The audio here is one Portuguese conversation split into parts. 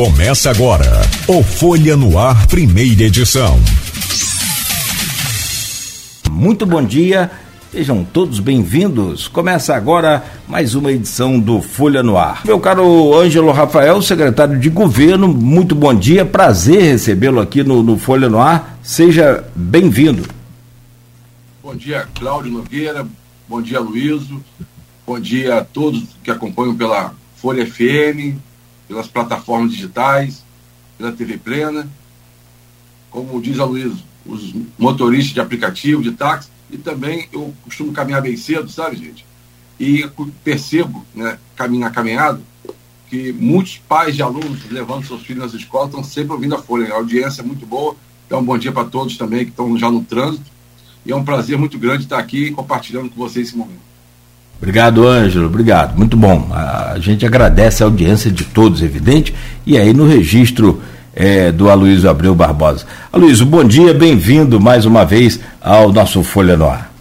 Começa agora o Folha no Ar, primeira edição. Muito bom dia, sejam todos bem-vindos. Começa agora mais uma edição do Folha no Ar. Meu caro Ângelo Rafael, secretário de governo, muito bom dia, prazer recebê-lo aqui no, no Folha no Ar. Seja bem-vindo. Bom dia, Cláudio Nogueira, bom dia, Luíso, bom dia a todos que acompanham pela Folha FM, pelas plataformas digitais, pela TV Plena. Como diz a Luiz, os motoristas de aplicativo, de táxi, e também eu costumo caminhar bem cedo, sabe, gente? E percebo, né, na caminhada, que muitos pais de alunos levando seus filhos nas escolas estão sempre ouvindo a Folha. A audiência é muito boa. Então, um bom dia para todos também que estão já no trânsito. E é um prazer muito grande estar aqui compartilhando com vocês esse momento. Obrigado, Ângelo. Obrigado. Muito bom. A gente agradece a audiência de todos, evidente. E aí no registro é, do Aloysio Abreu Barbosa. Aloysio, bom dia, bem-vindo mais uma vez ao nosso Folha no Ar.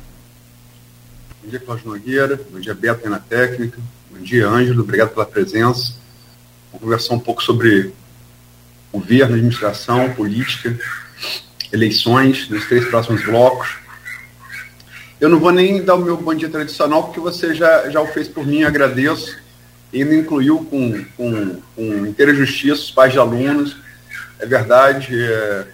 Bom dia, Cláudio Nogueira. Bom dia, Beto na técnica. Bom dia, Ângelo. Obrigado pela presença. Vamos conversar um pouco sobre governo, administração, política, eleições, nos três próximos blocos eu não vou nem dar o meu bom dia tradicional, porque você já, já o fez por mim, agradeço. E me incluiu com, com, com inteira justiça os pais de alunos. É verdade, é,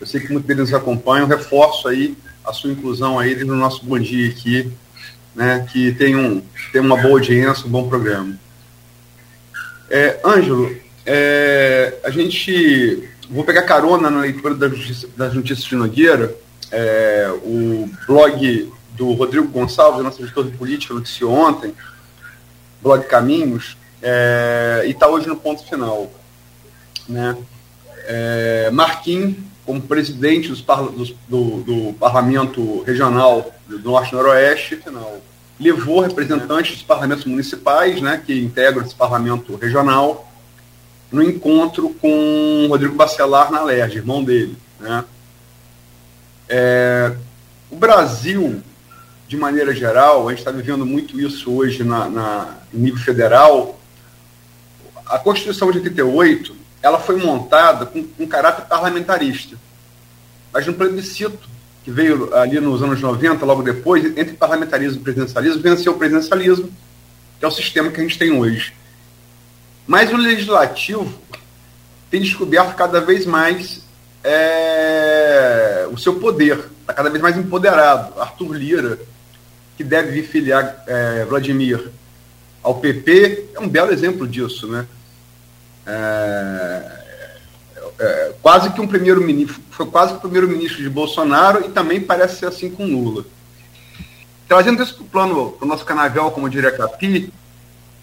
eu sei que muitos deles acompanham, reforço aí a sua inclusão aí no nosso bom dia aqui, né, que tem, um, tem uma boa audiência, um bom programa. É, Ângelo, é, a gente, vou pegar carona na leitura da justiça, das notícias de Nogueira, é, o blog do Rodrigo Gonçalves, nosso editor de política, noticiou ontem, blog Caminhos, é, e está hoje no ponto final. Né? É, Marquinhos, como presidente dos, dos, do, do, Parlamento Regional do Norte-Noroeste, final, levou representantes dos parlamentos municipais, né, que integram esse parlamento regional, no encontro com Rodrigo Bacelar na LERJ, irmão dele. Né? É, o Brasil de maneira geral, a gente está vivendo muito isso hoje na, na, em nível federal. A Constituição de 88 ela foi montada com, com caráter parlamentarista. Mas no plebiscito, que veio ali nos anos 90, logo depois, entre parlamentarismo e presidencialismo, venceu o presidencialismo, que é o sistema que a gente tem hoje. Mas o legislativo tem descoberto cada vez mais é, o seu poder, está cada vez mais empoderado. Arthur Lira, que deve vir filiar é, Vladimir ao PP, é um belo exemplo disso, né? É, é, quase que um primeiro-ministro, foi quase que o primeiro-ministro de Bolsonaro e também parece ser assim com Lula. Trazendo isso para o plano, para o nosso canavial, como diria Capi,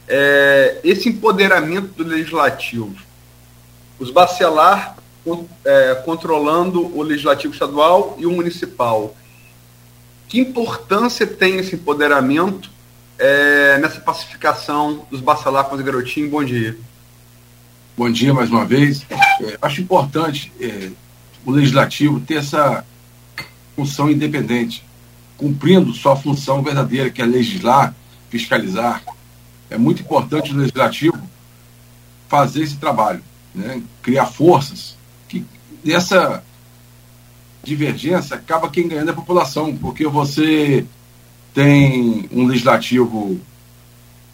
é, esse empoderamento do legislativo, os bacelar é, controlando o legislativo estadual e o municipal, que importância tem esse empoderamento é, nessa pacificação dos bacelacos e garotinho? Bom dia. Bom dia mais uma vez. É, acho importante é, o legislativo ter essa função independente, cumprindo sua função verdadeira, que é legislar, fiscalizar. É muito importante o legislativo fazer esse trabalho, né? criar forças que essa divergência, acaba quem ganhando é a população, porque você tem um legislativo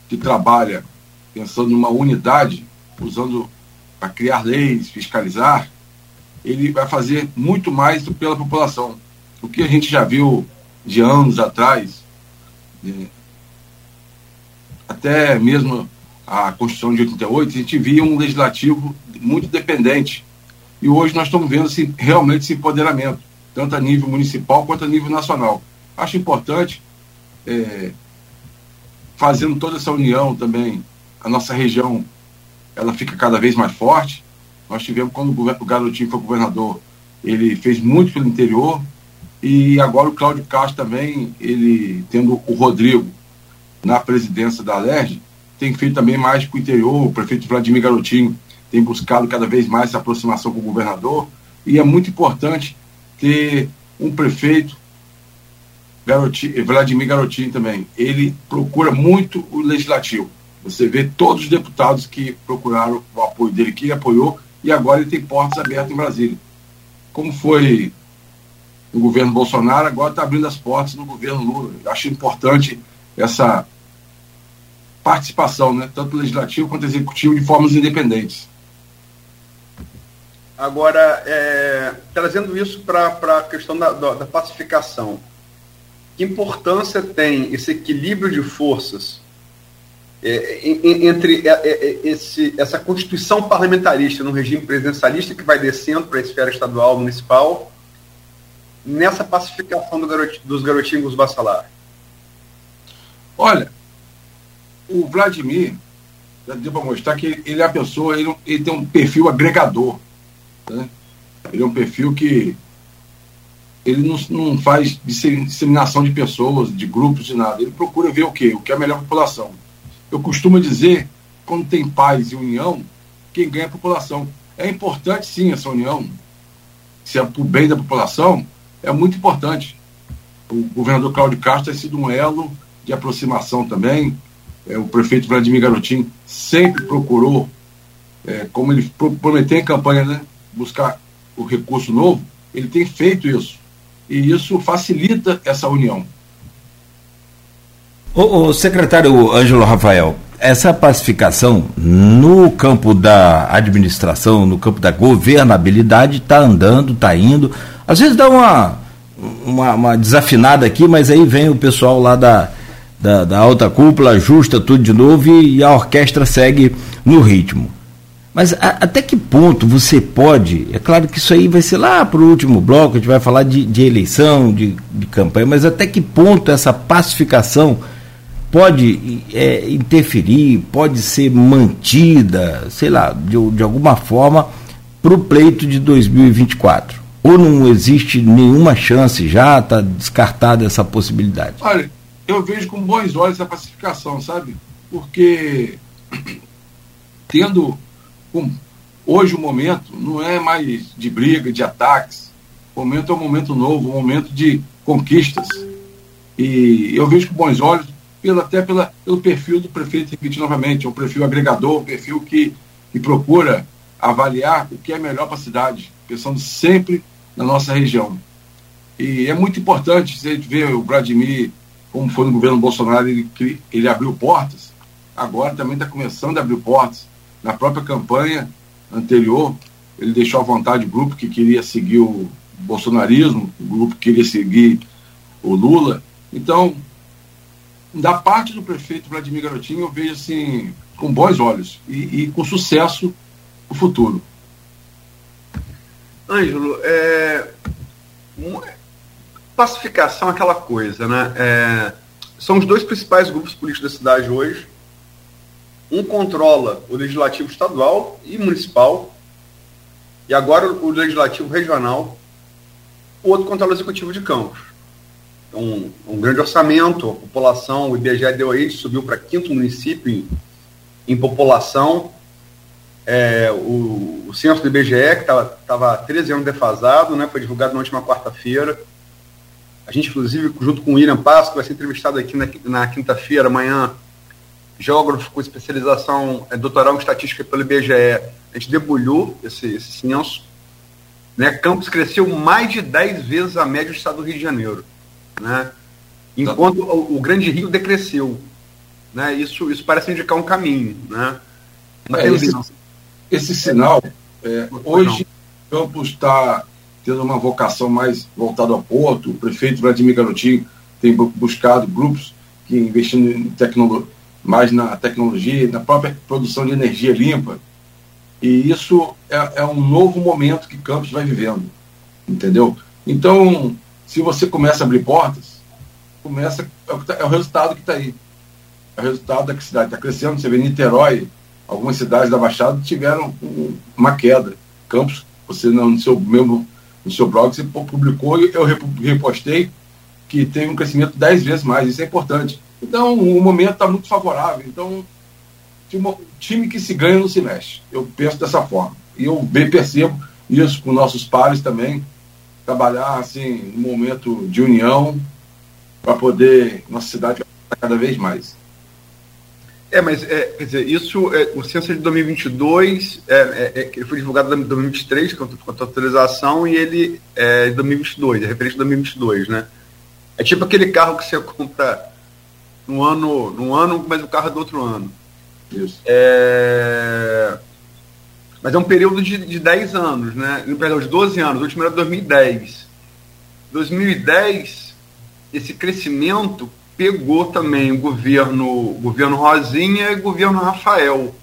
que trabalha pensando numa unidade, usando para criar leis, fiscalizar, ele vai fazer muito mais pela população. O que a gente já viu de anos atrás, né, até mesmo a Constituição de 88, a gente via um legislativo muito dependente e hoje nós estamos vendo esse, realmente esse empoderamento, tanto a nível municipal quanto a nível nacional. Acho importante, é, fazendo toda essa união também, a nossa região ela fica cada vez mais forte. Nós tivemos, quando o Garotinho foi governador, ele fez muito pelo interior, e agora o Cláudio Castro também, ele tendo o Rodrigo na presidência da LERJ, tem feito também mais para o interior, o prefeito Vladimir Garotinho tem buscado cada vez mais essa aproximação com o governador, e é muito importante ter um prefeito, Garotinho, Vladimir Garotinho também, ele procura muito o legislativo. Você vê todos os deputados que procuraram o apoio dele, que ele apoiou, e agora ele tem portas abertas em Brasília. Como foi no governo Bolsonaro, agora está abrindo as portas no governo Lula. Eu acho importante essa participação, né, tanto legislativo quanto executivo, de formas independentes. Agora, é, trazendo isso para a questão da, da, da, pacificação, que importância tem esse equilíbrio de forças é, entre é, é, é, esse, essa constituição parlamentarista no regime presidencialista que vai descendo para a esfera estadual, municipal, nessa pacificação do garot, dos garotinhos bacelar? Olha, o Vladimir, já deu para mostrar que ele é a pessoa, ele, ele tem um perfil agregador. Né? Ele é um perfil que ele não, não faz disseminação de pessoas, de grupos, de nada. Ele procura ver o quê? O que é a melhor população. Eu costumo dizer, quando tem paz e união, quem ganha é a população. É importante sim essa união, se é para o bem da população, é muito importante. O governador Cláudio Castro tem sido um elo de aproximação também. É, o prefeito Vladimir Garotinho sempre procurou, é, como ele prometeu em campanha, né, buscar o recurso novo, ele tem feito isso. E isso facilita essa união. O, o secretário Ângelo Rafael, essa pacificação no campo da administração, no campo da governabilidade, está andando, está indo. Às vezes dá uma, uma, uma, desafinada aqui, mas aí vem o pessoal lá da, da, da alta cúpula, ajusta tudo de novo e, e a orquestra segue no ritmo. Mas a, até que ponto você pode, é claro que isso aí vai ser lá para o último bloco, a gente vai falar de, de eleição, de, de campanha, mas até que ponto essa pacificação pode é, interferir, pode ser mantida, sei lá, de, de alguma forma, para o pleito de 2024? Ou não existe nenhuma chance já, está descartada essa possibilidade? Olha, eu vejo com bons olhos a pacificação, sabe? Porque tendo hoje o momento não é mais de briga, de ataques. O momento é um momento novo, um momento de conquistas. E eu vejo com bons olhos, pela, até pela, pelo perfil do prefeito, repetir novamente, é um perfil agregador, um perfil que, que procura avaliar o que é melhor para a cidade, pensando sempre na nossa região. E é muito importante, a gente vê o Vladimir, como foi no governo Bolsonaro, ele, ele abriu portas, agora também está começando a abrir portas na própria campanha anterior, ele deixou à vontade o grupo que queria seguir o bolsonarismo, o grupo que queria seguir o Lula. Então, da parte do prefeito Vladimir Garotinho, eu vejo assim, com bons olhos e, e com sucesso o futuro. Ângelo, é, pacificação é aquela coisa, né? É, são os dois principais grupos políticos da cidade hoje, um controla o legislativo estadual e municipal, e agora o legislativo regional, o outro controla o executivo de campos. Um, um grande orçamento, a população, o IBGE deu aí, subiu para quinto município em, em população. É, o, o censo do IBGE, que estava 13 anos defasado, né, foi divulgado na última quarta-feira. A gente, inclusive, junto com o William Passo, que vai ser entrevistado aqui na, na quinta-feira, amanhã, geógrafo com especialização é, doutoral em estatística pelo IBGE, a gente debulhou esse, esse censo. Né? Campos cresceu mais de 10 vezes a média do estado do Rio de Janeiro. Né? Enquanto o, o Grande Rio decresceu. Né? Isso, isso parece indicar um caminho. Né? É, esse, esse, sinal, é, hoje Campos está tendo uma vocação mais voltada ao porto, o prefeito Vladimir Garotinho tem buscado grupos que investindo em tecnologia mais na tecnologia, na própria produção de energia limpa. E isso é, é um novo momento que Campos vai vivendo, entendeu? Então, se você começa a abrir portas, começa é o, tá, é resultado que está aí. É o resultado da que a cidade está crescendo. Você vê Niterói, algumas cidades da Baixada tiveram uma queda. Campos, você no seu mesmo no seu blog você publicou e eu repostei que teve um crescimento dez vezes mais. Isso é importante. Então, o momento está muito favorável. Então, time que se ganha não se mexe. Eu penso dessa forma. E eu bem percebo isso com nossos pares também. Trabalhar assim, um momento de união para poder nossa cidade cada vez mais. É, mas é, quer dizer, isso, é, o censo é de 2022, é, é, é, ele foi divulgado em 2023 com a atualização e ele é de 2022, é referente a 2022, né? É tipo aquele carro que você compra no ano, no ano, mas o carro é do outro ano. Isso. É... Mas é um período de, de 10 anos, né? Perdão, de 12 anos. O último era 2010. 2010, esse crescimento pegou também o governo, governo Rosinha e o governo Rafael.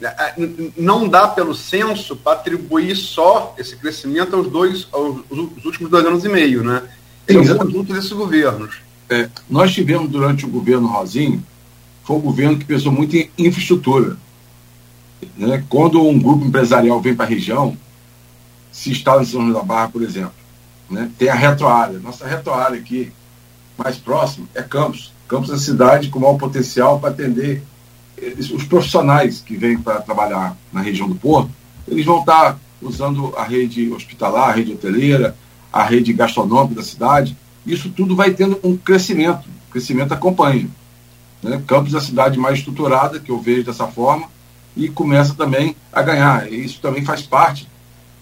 É, é, não dá pelo censo para atribuir só esse crescimento aos dois, aos, aos últimos dois anos e meio, né? Um conjunto desses governos. É, nós tivemos durante o governo Rosinho, foi um governo que pensou muito em infraestrutura. Né? Quando um grupo empresarial vem para a região, se instala em São João da Barra, por exemplo, né? tem a retroárea. Nossa retroárea aqui, mais próximo, é Campos. Campos é a cidade com maior potencial para atender os profissionais que vêm para trabalhar na região do Porto, eles vão estar usando a rede hospitalar, a rede hoteleira, a rede gastronômica da cidade. Isso tudo vai tendo um crescimento, o crescimento acompanha. Né? Campos é a cidade mais estruturada, que eu vejo dessa forma, e começa também a ganhar. E isso também faz parte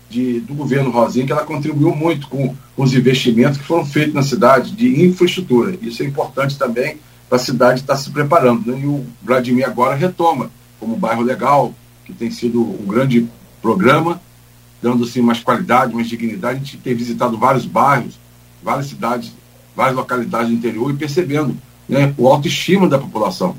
de, do governo Rosinha, que ela contribuiu muito com, os investimentos que foram feitos na cidade de infraestrutura. Isso é importante também para a cidade estar se preparando. Né? E o Vladimir agora retoma como bairro legal, que tem sido um grande programa, dando assim, mais qualidade, mais dignidade. A gente tem visitado vários bairros, várias cidades, várias localidades do interior e percebendo né, o autoestima da população.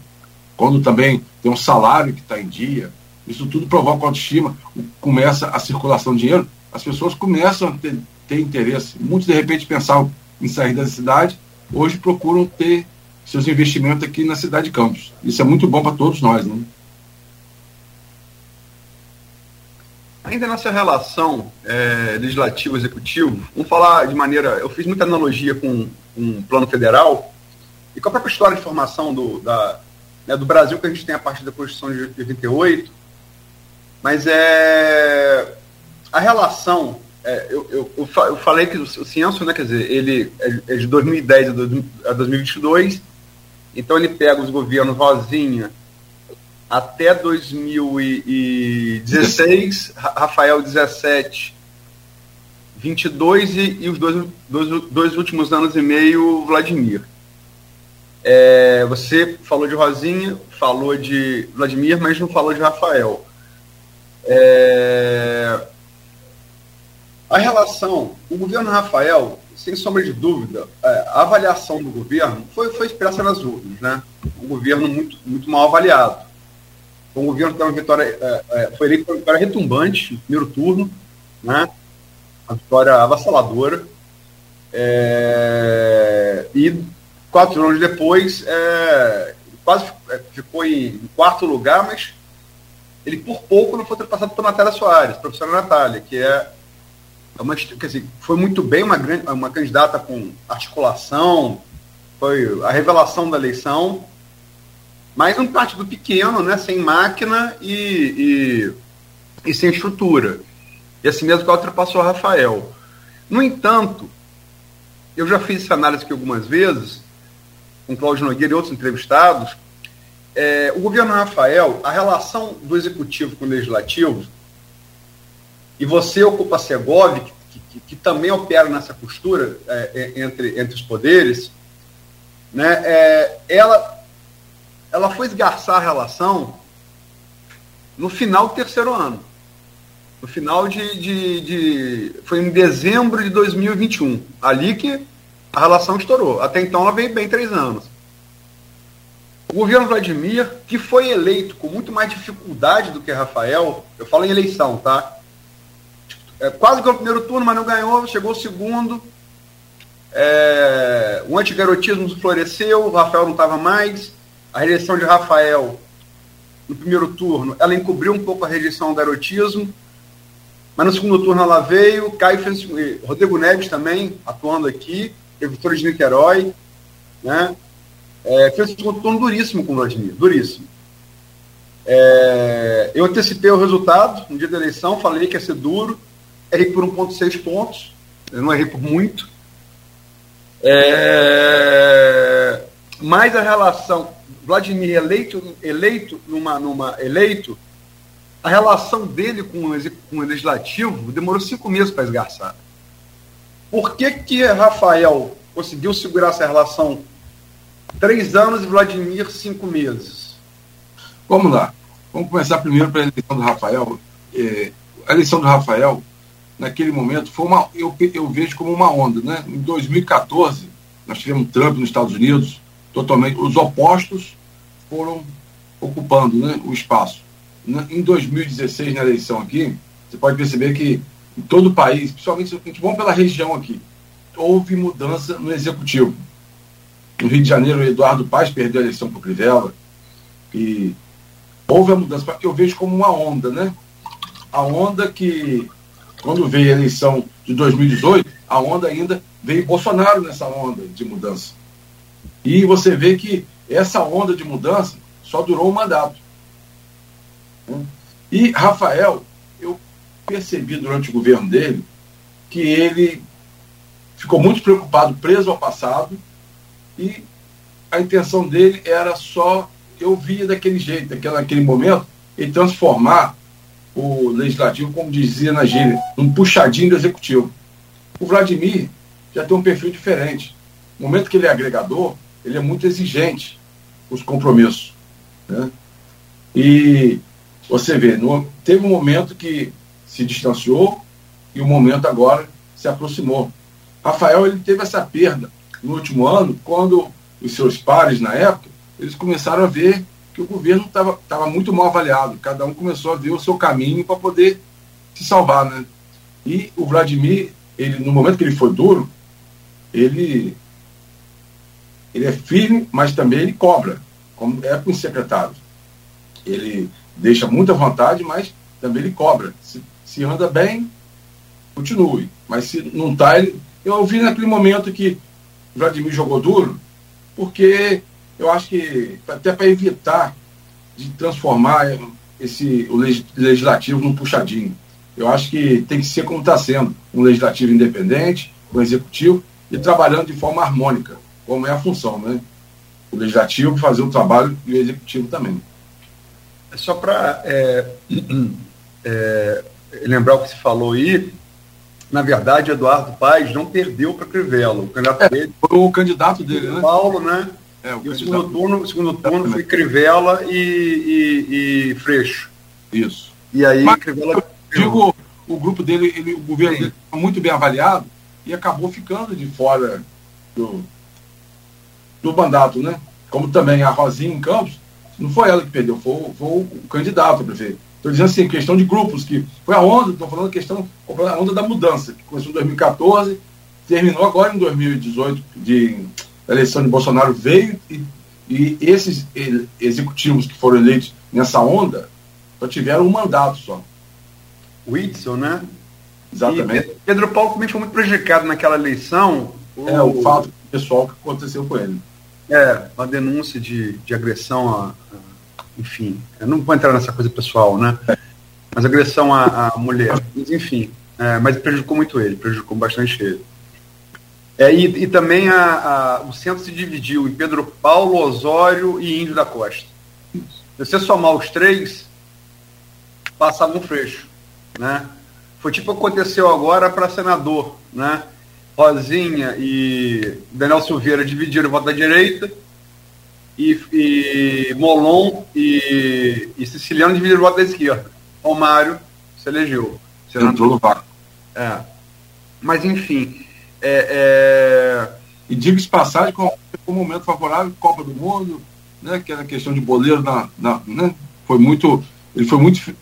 Quando também tem um salário que está em dia, isso tudo provoca autoestima, começa a circulação de dinheiro, as pessoas começam a ter, ter interesse. Muitos, de repente, pensavam em sair da cidade, hoje procuram ter seus investimentos aqui na cidade de Campos. Isso é muito bom para todos nós. Né? Ainda nessa relação é, legislativo-executivo, vamos falar de maneira. Eu fiz muita analogia com um plano federal e com a própria história de formação do, da, né, do Brasil que a gente tem a partir da Constituição de 88, mas é a relação. É, eu, eu, eu, falei que o censo, né, quer dizer, ele é, é de 2010 a 2022, então ele pega os governos Rosinha até 2016, Rafael 17, 22 e, e os dois, dois, dois últimos anos e meio, Vladimir. É, você falou de Rosinha, falou de Vladimir, mas não falou de Rafael. É, a relação, o governo Rafael, sem sombra de dúvida, é, a avaliação do governo foi, foi expressa nas urnas, né? Um governo muito, muito mal avaliado. Foi um governo que uma vitória, é, é, foi eleito uma vitória retumbante no primeiro turno, né? Uma vitória avassaladora. É, e quatro anos depois, é, quase é, ficou em quarto lugar, mas ele por pouco não foi ultrapassado por Natália Soares, professora Natália, que é uma, quer dizer, foi muito bem uma, grande, uma candidata com articulação, foi a revelação da eleição, mas um partido pequeno, né, sem máquina e, e, e sem estrutura. E assim mesmo que ultrapassou Rafael. No entanto, eu já fiz essa análise aqui algumas vezes, com Cláudio Nogueira e outros entrevistados, é, o governo Rafael, a relação do executivo com o legislativo, e você ocupa a Segov, que, que, que também opera nessa costura é, é, entre, entre os poderes, né, é, ela, ela foi esgarçar a relação no final do terceiro ano. No final de, de, de. Foi em dezembro de 2021. Ali que a relação estourou. Até então ela veio bem três anos. O governo Vladimir, que foi eleito com muito mais dificuldade do que Rafael, eu falo em eleição, tá? É, quase ganhou o primeiro turno, mas não ganhou, chegou o segundo. É, o antigarotismo floresceu, o Rafael não estava mais. A reeleição de Rafael no primeiro turno, ela encobriu um pouco a rejeição ao garotismo, mas no segundo turno ela veio, Caio fez, Rodrigo Neves também atuando aqui, Vitória de Niterói, né? É, fez um segundo turno duríssimo com o Vladimir, duríssimo. É, eu antecipei o resultado no dia da eleição, falei que ia ser duro, errei por 1,6 pontos, eu não errei por muito. É, mas a relação Vladimir eleito, eleito numa, numa eleito, a relação dele com o, com o legislativo demorou cinco meses para esgarçar. Por que, que Rafael conseguiu segurar essa relação três anos e Vladimir cinco meses? Vamos lá. Vamos começar primeiro pela eleição do Rafael. É, a eleição do Rafael, naquele momento, foi uma, eu, eu vejo como uma onda. Né? Em 2014, nós tivemos Trump nos Estados Unidos, totalmente. Os opostos foram ocupando né, o espaço. Em 2016, na eleição aqui, você pode perceber que em todo o país, principalmente a gente pela região aqui, houve mudança no executivo. No Rio de Janeiro, Eduardo Paz perdeu a eleição para o Crivella. E houve a mudança, porque eu vejo como uma onda, né? A onda que, quando veio a eleição de 2018, a onda ainda veio Bolsonaro nessa onda de mudança. E você vê que essa onda de mudança só durou um mandato. E Rafael, eu percebi durante o governo dele que ele ficou muito preocupado, preso ao passado, e a intenção dele era só, eu via daquele jeito, daquele, naquele momento, ele transformar o legislativo, como dizia na gíria, num puxadinho do executivo. O Vladimir já tem um perfil diferente. No momento que ele é agregador, ele é muito exigente os compromissos. Né? E você vê, no, teve um momento que se distanciou e o um momento agora se aproximou. Rafael ele teve essa perda no último ano, quando os seus pares na época, eles começaram a ver que o governo estava muito mal avaliado. Cada um começou a ver o seu caminho para poder se salvar. Né? E o Vladimir, ele, no momento que ele foi duro, ele ele é firme, mas também ele cobra, como é com os secretários. Ele deixa muita vontade, mas também ele cobra. Se, se anda bem, continue. Mas se não está, ele. Eu ouvi naquele momento que o Vladimir jogou duro, porque eu acho que até para evitar de transformar esse, o legislativo num puxadinho. Eu acho que tem que ser como está sendo, um legislativo independente, um executivo, e trabalhando de forma harmônica como é a função, né? O legislativo fazer o trabalho e o executivo também. Só para é, é, lembrar o que se falou aí, na verdade, Eduardo Paes não perdeu para Crivella. O candidato é, dele foi o candidato dele, né? Paulo, né? É, o e o segundo turno, o segundo turno foi Crivella e, e, e, Freixo. Isso. E aí, Mas, Crivella. Digo, o grupo dele, ele, o governo Sim. dele foi muito bem avaliado e acabou ficando de fora do, do mandato, né? Como também a Rosinha em Campos, não foi ela que perdeu, foi, foi o candidato a prefeito. Estou dizendo assim, questão de grupos, que foi a onda, estou falando questão, a onda da mudança, que começou em 2014, terminou agora em 2018, de a eleição de Bolsonaro veio e, e esses executivos que foram eleitos nessa onda só tiveram um mandato só. O Whitson, né? Exatamente. E Pedro Paulo também foi muito prejudicado naquela eleição. É, o, o fato pessoal que aconteceu com ele. É, uma denúncia de, de agressão a, a Enfim, eu não vou entrar nessa coisa pessoal, né? Mas agressão à, mulher. Mas, enfim, é, mas prejudicou muito ele, prejudicou bastante ele. É, e, e também a, o centro se dividiu em Pedro Paulo, Osório e Índio da Costa. Se você somar os três, passava um freixo. Né? Foi tipo aconteceu agora para senador. Né? Rosinha e Daniel Silveira dividiram o voto da direita e, e Molon e, e Siciliano dividiram o voto da esquerda. Romário se elegeu. Entrou no vácuo. É. Mas, enfim. É, é... E diga-se passagem, com um momento favorável, Copa do Mundo, né, que era questão de boleiro, na, na, né, foi muito. Ele foi muito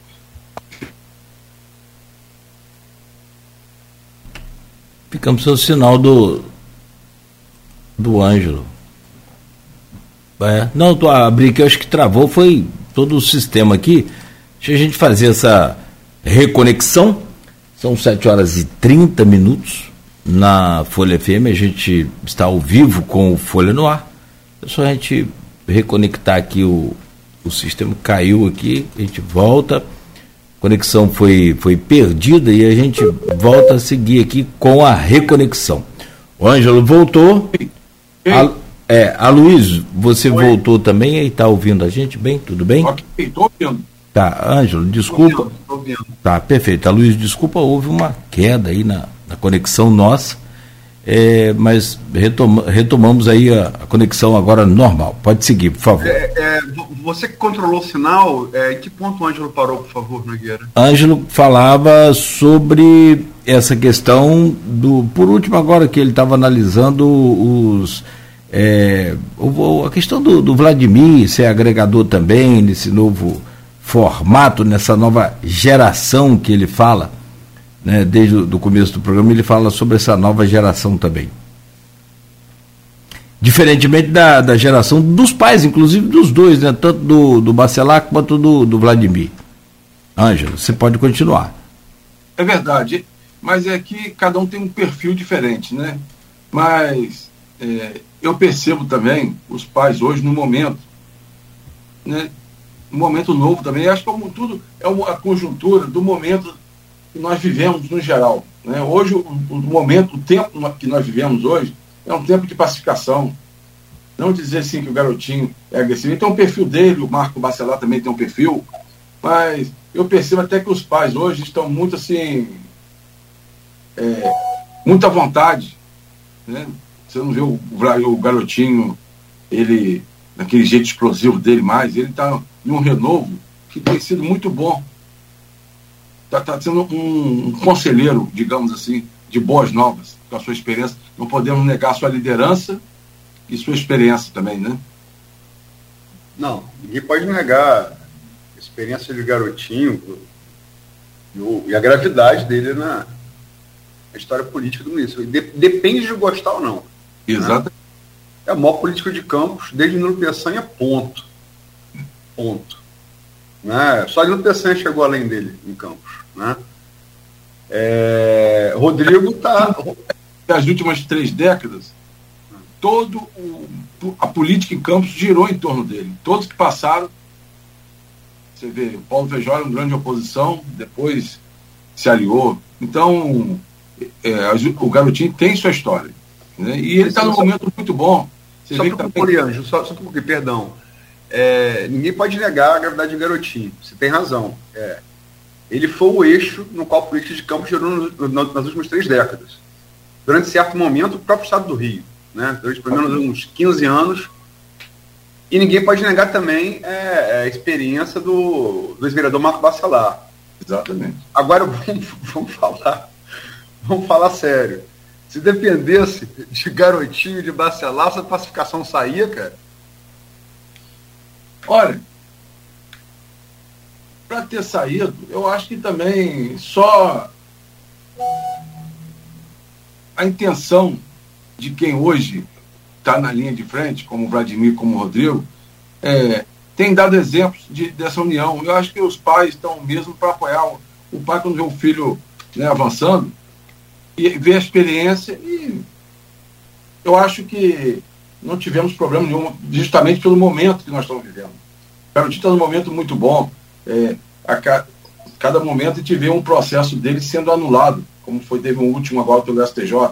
Ficamos sem o sinal do do Ângelo. É. Não, tô, abri aqui, acho que travou, foi todo o sistema aqui. Deixa a gente fazer essa reconexão. São 7 horas e 30 minutos na Folha FM. A gente está ao vivo com o Folha no ar. É só a gente reconectar aqui o, o sistema. Caiu aqui, a gente volta conexão foi, foi perdida e a gente volta a seguir aqui com a reconexão. O Ângelo voltou. A, É, Aloysio, você Oi. voltou também e está ouvindo a gente bem? Tudo bem? Ok, estou ouvindo. Tá, Ângelo, desculpa. Tô ouvindo, tô ouvindo. Tá, perfeito. Aloysio, desculpa, houve uma queda aí na, na conexão nossa, é, mas retoma, retomamos aí a, a, conexão agora normal. Pode seguir, por favor. É, é, você que controlou o sinal, é, em que ponto o Ângelo parou, por favor, Nogueira? Ângelo falava sobre essa questão do. Por último, agora que ele estava analisando os. É, a questão do, do Vladimir ser agregador também nesse novo formato, nessa nova geração que ele fala, né, desde o começo do programa, ele fala sobre essa nova geração também. Diferentemente da, da geração dos pais, inclusive dos dois, né, tanto do, do Bacelar quanto do, do Vladimir. Ângelo, você pode continuar. É verdade mas é que cada um tem um perfil diferente, né? Mas é, eu percebo também os pais hoje no momento, né? Um momento novo também. Acho que como tudo é a conjuntura do momento que nós vivemos no geral. Né? Hoje, o, o momento, o tempo que nós vivemos hoje é um tempo de pacificação. Não dizer assim que o garotinho é agressivo. Então, o perfil dele, o Marco Bacelar também tem um perfil, mas eu percebo até que os pais hoje estão muito assim é, muita vontade. Né? Você não vê o, o garotinho, ele, naquele jeito explosivo dele mais, ele está em um renovo que tem sido muito bom. Está tá sendo um, um conselheiro, digamos assim, de boas novas, com a sua experiência. Não podemos negar sua liderança e sua experiência também, né? Não, ninguém pode negar a experiência de garotinho e a gravidade dele na, a história política do município. De, depende de gostar ou não. Exato. Né? É o maior político de Campos, desde Nuno Peçanha, ponto. Ponto. Né? Só Nuno Peçanha chegou além dele em Campos. Né? É, Rodrigo está. As últimas três décadas, todo o, a política em Campos girou em torno dele. Todos que passaram, você vê, Paulo Feijó era um grande oposição, depois se aliou. Então, é, o garotinho tem sua história. Né? E ele está num momento muito bom. Você só para também... Anjo, só, só porque, perdão. É, ninguém pode negar a gravidade do garotinho. Você tem razão. É, ele foi o eixo no qual a política de campo gerou nas últimas três décadas. Durante certo momento, o próprio estado do Rio. Né? Durante pelo menos uns 15 anos. E ninguém pode negar também é, é a experiência do, do ex-vereador Marco Bacelar. Exatamente. Agora vamos, vamos falar Vamos falar sério. Se dependesse de garotinho de bacelar, essa pacificação saía, cara? Olha, para ter saído, eu acho que também só a intenção de quem hoje está na linha de frente, como Vladimir, como Rodrigo, é, tem dado exemplos de, dessa união. Eu acho que os pais estão mesmo para apoiar. O, o pai, quando vê o filho né, avançando, e ver a experiência e eu acho que não tivemos problema nenhum, justamente pelo momento que nós estamos vivendo. O Garotinho está num momento muito bom. É, a ca, cada momento a gente vê um processo dele sendo anulado, como foi, teve um último agora pelo STJ.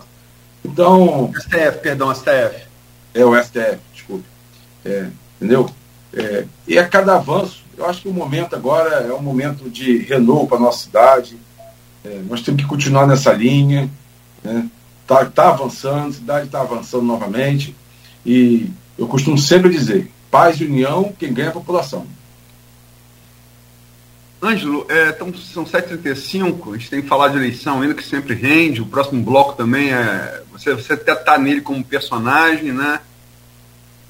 Então. STF, perdão, STF. É o STF, desculpe. É, entendeu? É, e a cada avanço, eu acho que o momento agora é um momento de renovo para a nossa cidade, é, nós temos que continuar nessa linha. Né? Tá, tá avançando, a cidade está avançando novamente. E eu costumo sempre dizer: paz e união, quem ganha é a população. Ângelo, é, então, são 7h35, a gente tem que falar de eleição ainda, que sempre rende. O próximo bloco também é. Você, você até está nele como personagem, né?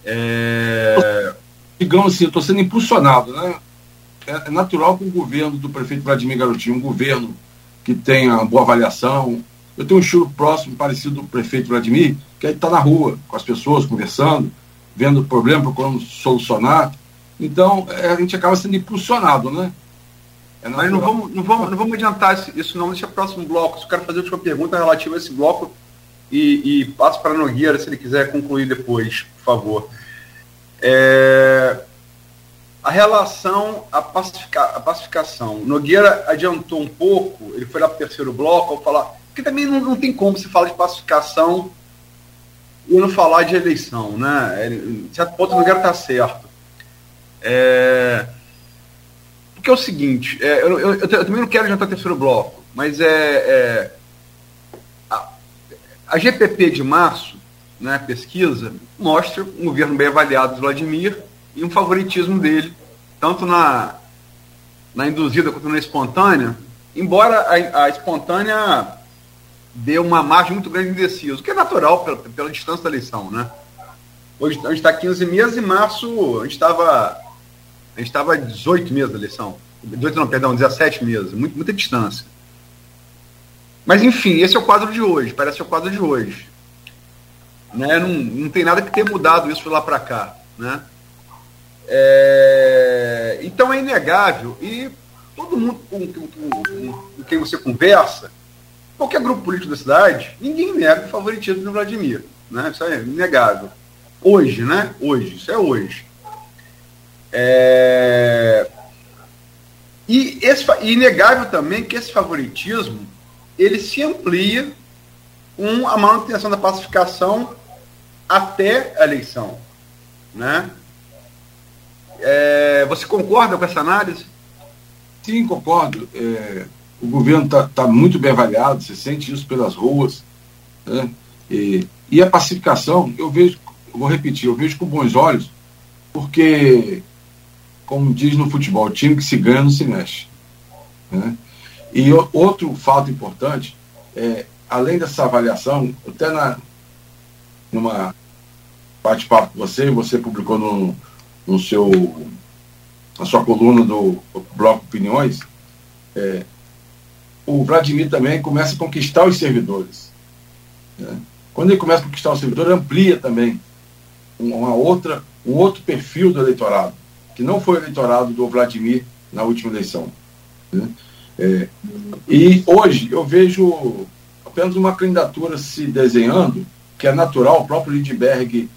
É... Digamos assim, eu estou sendo impulsionado, né? É, é natural que o governo do prefeito Vladimir Garotinho, um governo que tenha boa avaliação. Eu tenho um estilo próximo, parecido do prefeito Vladimir, que aí está na rua, com as pessoas, conversando, vendo o problema, procurando solucionar. Então, é, a gente acaba sendo impulsionado, né? É Mas não vamos, não, vamos, não vamos adiantar isso, não. Deixa o próximo bloco. Se eu quero fazer a última pergunta relativa a esse bloco e, e passo para Nogueira, se ele quiser concluir depois, por favor. É, a relação à pacifica, a pacificação. Nogueira adiantou um pouco, ele foi lá para o terceiro bloco, ao falar. Porque também não, não tem como se falar de pacificação o não falar de eleição, né? Em certo ponto, não quero estar certo. É... Porque é o seguinte, é, eu, eu, eu, também não quero jantar terceiro bloco, mas é, é a, a, GPP de março, né, pesquisa, mostra um governo bem avaliado de Vladimir e um favoritismo dele, tanto na, na induzida quanto na espontânea, embora a, a espontânea dê uma margem muito grande de indeciso, o que é natural pela, pela distância da eleição, né? Hoje a gente está 15 meses e março a gente estava a gente estava 18 meses da eleição. 18 não, perdão, 17 meses, muito, muita distância. Mas enfim, esse é o quadro de hoje, parece ser o quadro de hoje. Né? Não, não tem nada que ter mudado isso lá para cá. Né? É, então é inegável, e todo mundo com, com, com, com, quem você conversa, qualquer grupo político da cidade, ninguém nega o favoritismo do Vladimir. Né? Isso é inegável. Hoje, né? Hoje, isso é hoje. É... E esse, inegável também que esse favoritismo ele se amplia com a manutenção da pacificação até a eleição. Né? É, você concorda com essa análise? Sim, concordo. É, o governo está tá muito bem avaliado, você sente isso pelas ruas. Né? E, e a pacificação, eu vejo, eu vou repetir, eu vejo com bons olhos, porque como diz no futebol, time que se ganha não se mexe. Né? E outro fato importante, é, além dessa avaliação, até na, numa bate-papo com você, você publicou no, no seu, na sua coluna do Bloco Opiniões, é, o Vladimir também começa a conquistar os servidores. Né? Quando ele começa a conquistar os servidores, amplia também uma outra, um outro perfil do eleitorado que não foi eleitorado do Vladimir na última eleição. Né? É, e hoje eu vejo apenas uma candidatura se desenhando, que é natural, o próprio Lindbergh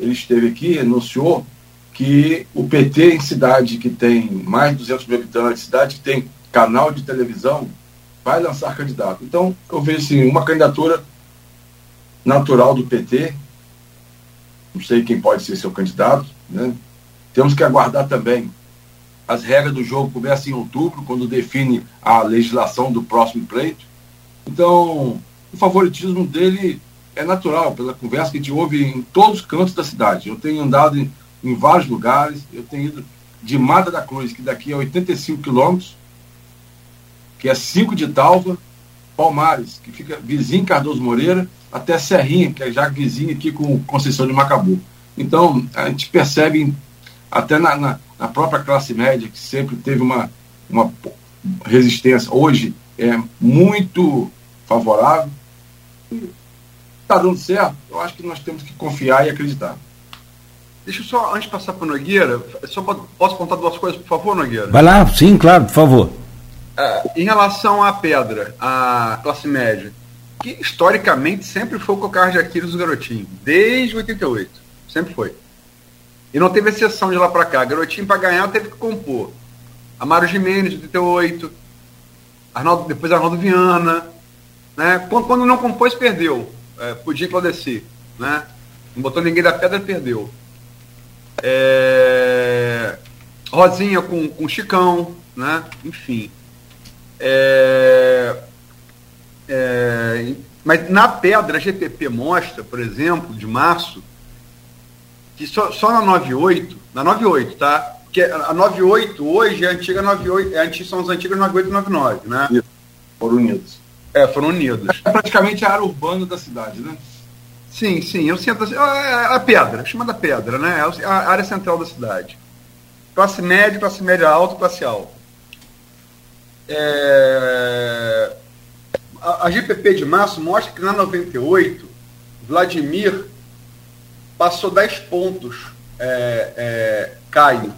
ele esteve aqui, anunciou que o PT em cidade que tem mais de 200 mil habitantes, cidade que tem canal de televisão, vai lançar candidato. Então, eu vejo assim, uma candidatura natural do PT, não sei quem pode ser seu candidato, né? Temos que aguardar também. As regras do jogo começam em outubro, quando define a legislação do próximo pleito. Então, o favoritismo dele é natural, pela conversa que a gente ouve em todos os cantos da cidade. Eu tenho andado em, em vários lugares, eu tenho ido de Mata da Cruz, que daqui é 85 quilômetros, que é 5 de Talva, Palmares, que fica vizinho em Cardoso Moreira, até Serrinha, que é já vizinho aqui com Conceição de Macabu. Então, a gente percebe até na, na, na, própria classe média, que sempre teve uma, uma resistência, hoje é muito favorável. Está dando certo, eu acho que nós temos que confiar e acreditar. Deixa eu só, antes de passar para o Nogueira, só posso contar duas coisas, por favor, Nogueira? Vai lá, sim, claro, por favor. É, em relação à pedra, à classe média, que historicamente sempre foi o cocar de Aquiles do garotinho, desde 88, sempre foi. E não teve exceção de lá para cá. Garotinho para ganhar teve que compor. Amaro Jimenez, de 88. Arnaldo, depois Arnaldo Viana. Né? Quando, quando não compôs, perdeu. É, podia Claudeci. Né? Não botou ninguém da pedra, perdeu. É... Rosinha com, com Chicão. Né? Enfim. É... É... Mas na pedra, a GPP mostra, por exemplo, de março, que só, só na 98, na 98, tá? Porque a 98 hoje é a antiga 98, é, são as antigas 98 e 99, né? Isso. Foram unidos. É, foram unidos. É praticamente a área urbana da cidade, né? Sim, sim. Eu sinto assim, a, a pedra, chamada pedra, né? É a área central da cidade. Classe média, classe média alta, classe alta. É... A, a GPP de março mostra que na 98, Vladimir passou 10 pontos é, é, Caio.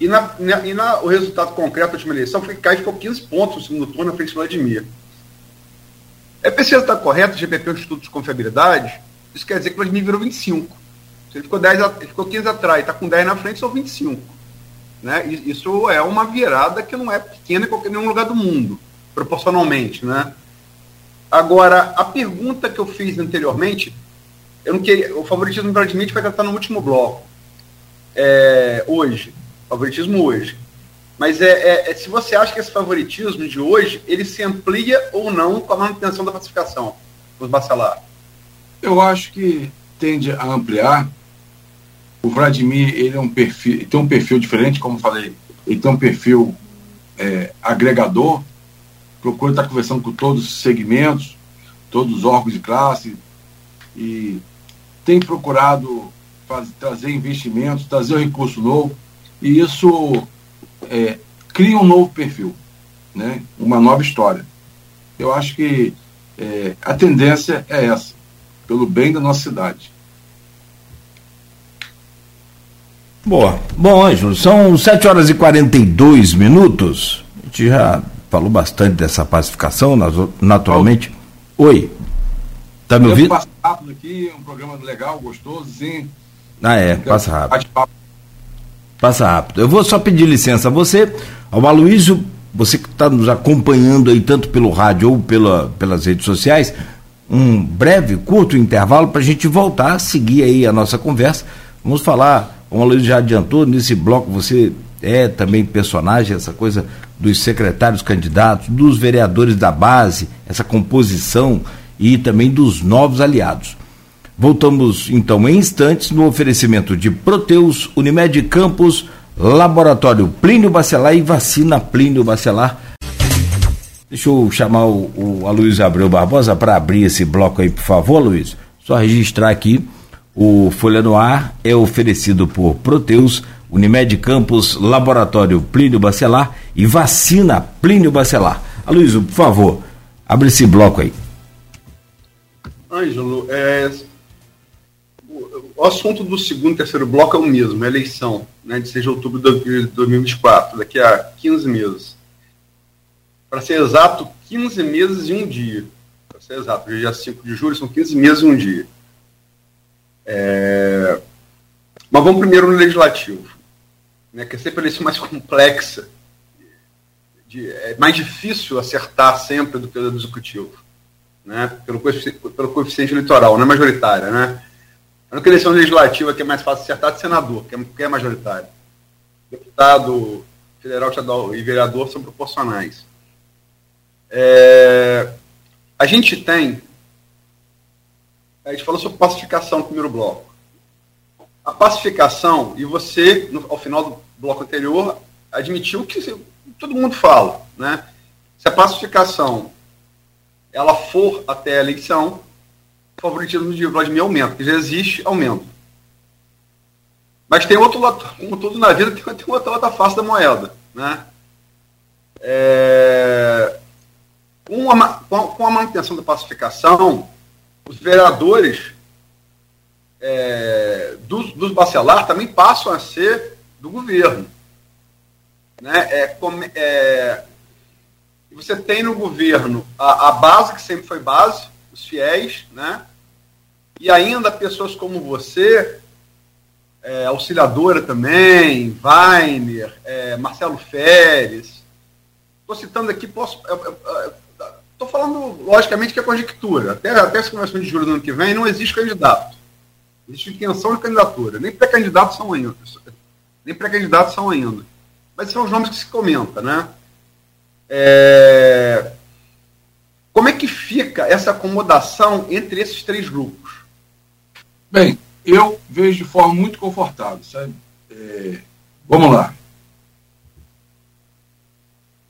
E, na, na, e na, o resultado concreto da última eleição foi que Caio ficou 15 pontos no segundo turno na frente do Vladimir. É preciso estar correto, o GPP é um Instituto de Confiabilidade, isso quer dizer que o Vladimir virou 25. Se ele ficou, 10, ele ficou 15 atrás, está com 10 na frente, são 25. Né? Isso é uma virada que não é pequena em qualquer nenhum lugar do mundo, proporcionalmente. Né? Agora, a pergunta que eu fiz anteriormente eu não queria, o favoritismo do Vladimir vai tratar no último bloco. É, hoje. Favoritismo hoje. Mas é, é, é, se você acha que esse favoritismo de hoje, ele se amplia ou não com a manutenção da pacificação dos bacelar? Eu acho que tende a ampliar. O Vladimir, ele é um perfil, tem um perfil diferente, como falei. Ele tem um perfil é, agregador, procura estar conversando com todos os segmentos, todos os órgãos de classe, e tem procurado trazer investimentos, trazer um recurso novo, e isso é, cria um novo perfil, né? uma nova história. Eu acho que é, a tendência é essa, pelo bem da nossa cidade. Boa. Bom, Ângelo, são 7 horas e 42 minutos. A gente já falou bastante dessa pacificação, naturalmente. Oi. Tá me ouvindo? Rápido aqui, um programa legal, gostoso, sim. Ah, é, passa rápido. Passa rápido. Eu vou só pedir licença a você, ao Aloysio, você que está nos acompanhando aí tanto pelo rádio ou pela, pelas redes sociais, um breve, curto intervalo para a gente voltar a seguir aí a nossa conversa. Vamos falar, como o Aloysio já adiantou, nesse bloco você é também personagem, essa coisa dos secretários candidatos, dos vereadores da base, essa composição e também dos novos aliados. Voltamos então em instantes no oferecimento de Proteus, Unimed Campos, Laboratório Plínio Bacelar e Vacina Plínio Bacelar. Deixa eu chamar o, o Abreu Barbosa para abrir esse bloco aí, por favor, Luiz. Só registrar aqui. O Folha no Ar é oferecido por Proteus, Unimed Campos, Laboratório Plínio Bacelar e Vacina Plínio Bacelar. Aloysio, por favor, abre esse bloco aí. Ângelo, é, o assunto do segundo e terceiro bloco é o mesmo, é eleição, né, de 6 de outubro de 2024, daqui a 15 meses. Para ser exato, 15 meses e um dia. Para ser exato, dia 5 de julho são 15 meses e um dia. É... Mas vamos primeiro no legislativo, né, que é sempre a eleição mais complexa, de, é mais difícil acertar sempre do que o executivo, né, pelo, coeficiente, pelo coeficiente eleitoral, não é majoritária, né? A única eleição legislativa que é mais fácil acertar é de senador, que é, que é majoritário. Deputado federal, estadual e vereador são proporcionais. É, a gente tem. A gente falou sobre pacificação no primeiro bloco. A pacificação, e você, no, ao final do bloco anterior, admitiu que todo mundo fala. Né? Se a pacificação ela for até a eleição, o favoritismo de Vladimir aumenta, que já existe, aumenta. Mas tem outro lado, como tudo na vida, tem, tem outra, outra face da moeda. Né? É, com, a, com a manutenção da pacificação, os vereadores é, dos, dos bacelar também passam a ser do governo. Né? É, é, você tem no governo a, a base, que sempre foi base, os fiéis, né? E ainda pessoas como você, é, auxiliadora também, Weiner, é, Marcelo Férez. Estou citando aqui, posso. Estou falando, logicamente, que é conjectura. Até, até essa conversa de julho do ano que vem, não existe candidato. Existe intenção de candidatura. Nem pré-candidatos são ainda. Nem pré-candidatos são ainda. Mas são os nomes que se comenta, né? É, como é que fica essa acomodação entre esses três grupos? Bem, eu vejo de forma muito confortável, sabe? É, vamos lá.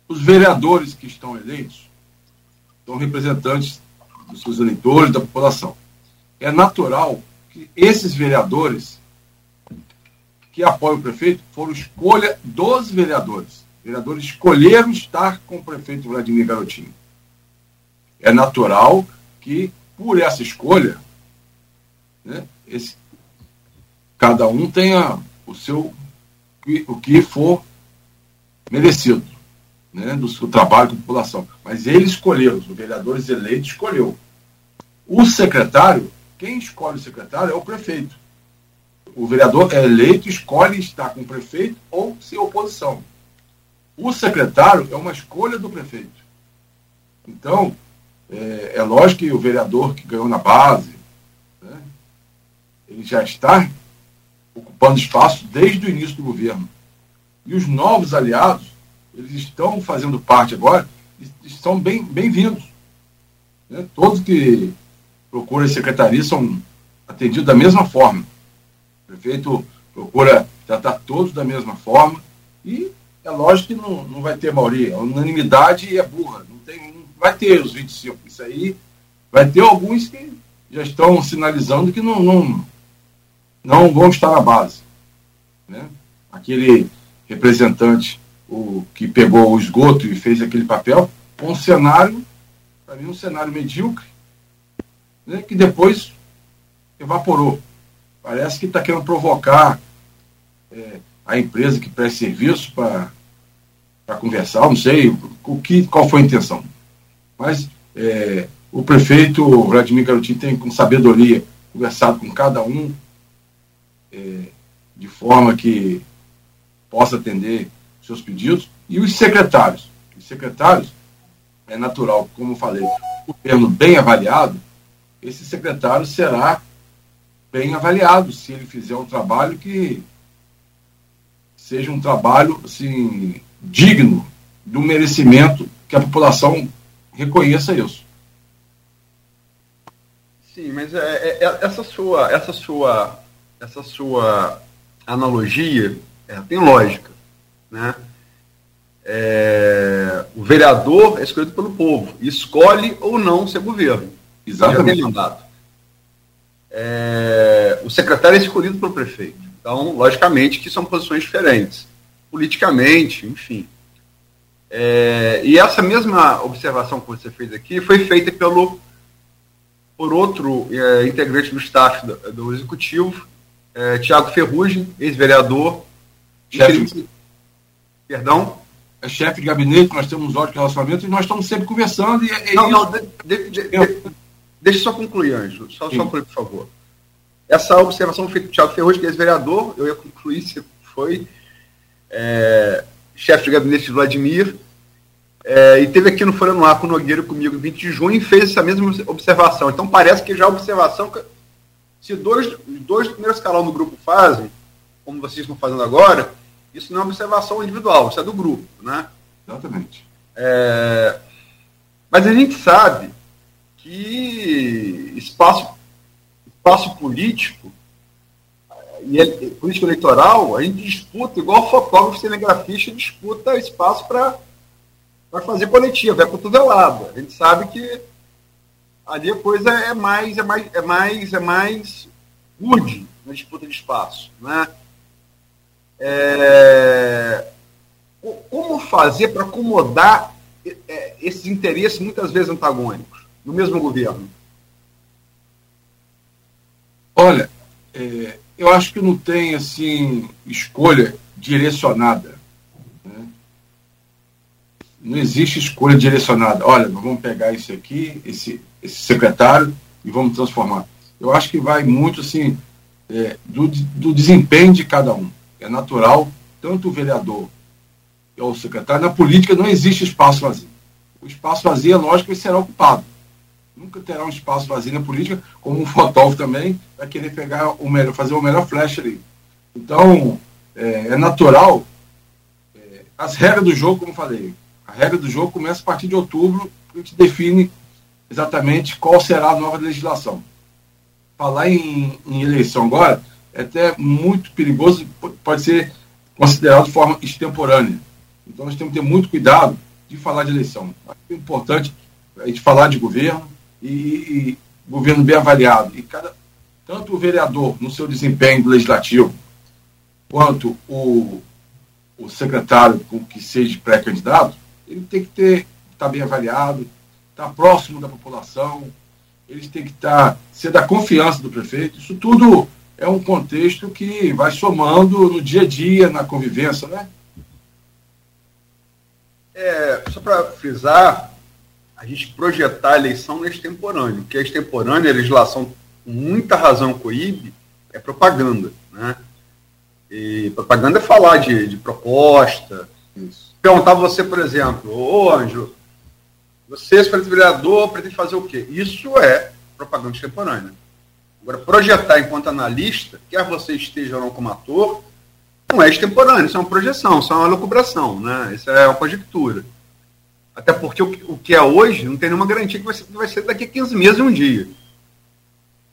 Os vereadores que estão eleitos são representantes dos seus eleitores, da população. É natural que esses vereadores que apoiam o prefeito foram escolha dos vereadores. Vereadores escolheram estar com o prefeito Vladimir Garotinho é natural que, por essa escolha, né, esse, cada um tenha o seu o que for merecido né, do seu trabalho com a população. Mas ele escolheu, os vereadores eleitos escolheu. O secretário, quem escolhe o secretário é o prefeito. O vereador é eleito escolhe estar com o prefeito ou sem oposição. O secretário é uma escolha do prefeito. Então, é, é lógico que o vereador que ganhou na base, né, ele já está ocupando espaço desde o início do governo. E os novos aliados, eles estão fazendo parte agora, estão bem-vindos. Bem, né? Todos que procuram a secretaria são atendidos da mesma forma. O prefeito procura tratar todos da mesma forma e é lógico que não, não vai ter maioria. A unanimidade é burra. Não, tem, vai ter os 25. Isso aí vai ter alguns que já estão sinalizando que não, não, não vão estar na base. Né? Aquele representante o, que pegou o esgoto e fez aquele papel, um cenário, para mim, um cenário medíocre, né, que depois evaporou. Parece que está querendo provocar é, a empresa que presta serviço para conversar, não sei o que, qual foi a intenção. Mas é, o prefeito Vladimir Garotinho tem, com sabedoria, conversado com cada um é, de forma que possa atender seus pedidos. E os secretários. Os secretários, é natural, como falei, o governo bem avaliado, esse secretário será bem avaliado se ele fizer um trabalho que seja um trabalho assim, digno do merecimento que a população reconheça isso. Sim, mas é, é, é essa sua essa sua essa sua analogia é, tem lógica, né? É, o vereador é escolhido pelo povo, escolhe ou não ser governo. Exatamente. Já mandato. É, o secretário é escolhido pelo prefeito. Então, logicamente que são posições diferentes, politicamente, enfim. É, e essa mesma observação que você fez aqui foi feita pelo por outro é, integrante do staff do, do executivo, é, Tiago Ferrugem, ex-vereador, chefe, perdão, é chefe de gabinete, nós temos um ótimo relacionamento e nós estamos sempre conversando. E, e não, não, de, de, de, deixa eu só concluir, Ângelo, só, só concluir, por favor. Essa observação foi feita por Tiago Ferrugem, que é ex-vereador, eu ia concluir se foi é, chefe de gabinete de Vladimir, é, e teve aqui no Folha no Ar com o Nogueira comigo em 20 de junho e fez essa mesma observação. Então parece que já a observação se dois, dois primeiros canal do grupo fazem, como vocês estão fazendo agora, isso não é uma observação individual, isso é do grupo, né? Exatamente. É, mas a gente sabe que espaço, espaço político e é, político eleitoral, a gente disputa, igual fotógrafo cinegrafista disputa espaço para fazer coletiva, é cotovelada. A gente sabe que ali a coisa é mais, é mais, é mais, é mais rude na disputa de espaço. Né? É, como fazer para acomodar é, esses interesses muitas vezes antagônicos no mesmo governo? Olha, é, eu acho que não tem assim escolha direcionada. Né? Não existe escolha direcionada. Olha, vamos pegar esse aqui, esse, esse secretário e vamos transformar. Eu acho que vai muito assim é, do, do desempenho de cada um. É natural, tanto o vereador ou o secretário, na política não existe espaço vazio. O espaço vazio, é lógico, será ocupado. Nunca terá um espaço vazio na política, como um fotógrafo também vai querer pegar o melhor, fazer o melhor flash ali. Então, é, é natural. É, as regras do jogo, como falei, a regra do jogo começa a partir de outubro, a gente define exatamente qual será a nova legislação. Falar em, em eleição agora é até muito perigoso, pode ser considerado de forma extemporânea. Então nós temos que ter muito cuidado de falar de eleição. É importante a gente falar de governo e, e governo bem avaliado. E cada, tanto o vereador no seu desempenho legislativo, quanto o, o secretário com que seja pré-candidato, ele tem que ter estar tá bem avaliado, estar tá próximo da população, eles têm que tá, ser da confiança do prefeito. Isso tudo é um contexto que vai somando no dia a dia, na convivência, né? É, só para frisar, a gente projetar a eleição no extemporâneo, que a extemporânea, a legislação com muita razão coíbe, é propaganda, né? E propaganda é falar de, de proposta. Perguntar você, por exemplo, ô Ângelo, você, se vereador, pretende fazer o quê? Isso é propaganda extemporânea. Agora, projetar enquanto analista, quer você esteja ou não como ator, não é extemporâneo, isso é uma projeção, isso é uma locubração, né? Isso é uma conjectura. Até porque o, que é hoje não tem nenhuma garantia que vai ser, que vai ser daqui a 15 meses um dia.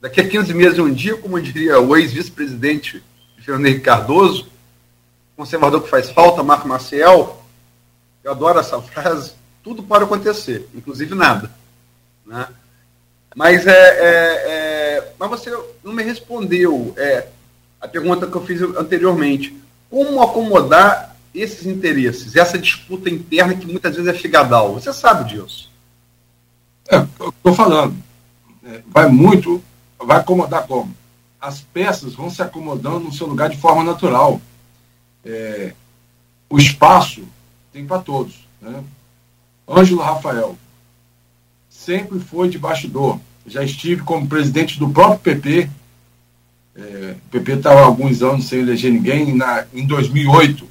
Daqui a 15 meses um dia, como diria o ex-vice-presidente Fernando Henrique Cardoso, conservador que faz falta, Marco Maciel, eu adoro essa frase, tudo pode acontecer, inclusive nada. Né? Mas, é, é, é, mas você não me respondeu é, a pergunta que eu fiz anteriormente. Como acomodar esses interesses, essa disputa interna que muitas vezes é figadal? Você sabe disso. É, estou falando. É, vai muito, vai acomodar como? As peças vão se acomodando no seu lugar de forma natural. É, o espaço tem para todos. Né? Ângelo Rafael, sempre foi de bastidor. Já estive como presidente do próprio PP. É, o PP estava há alguns anos sem eleger ninguém. Na, em 2008,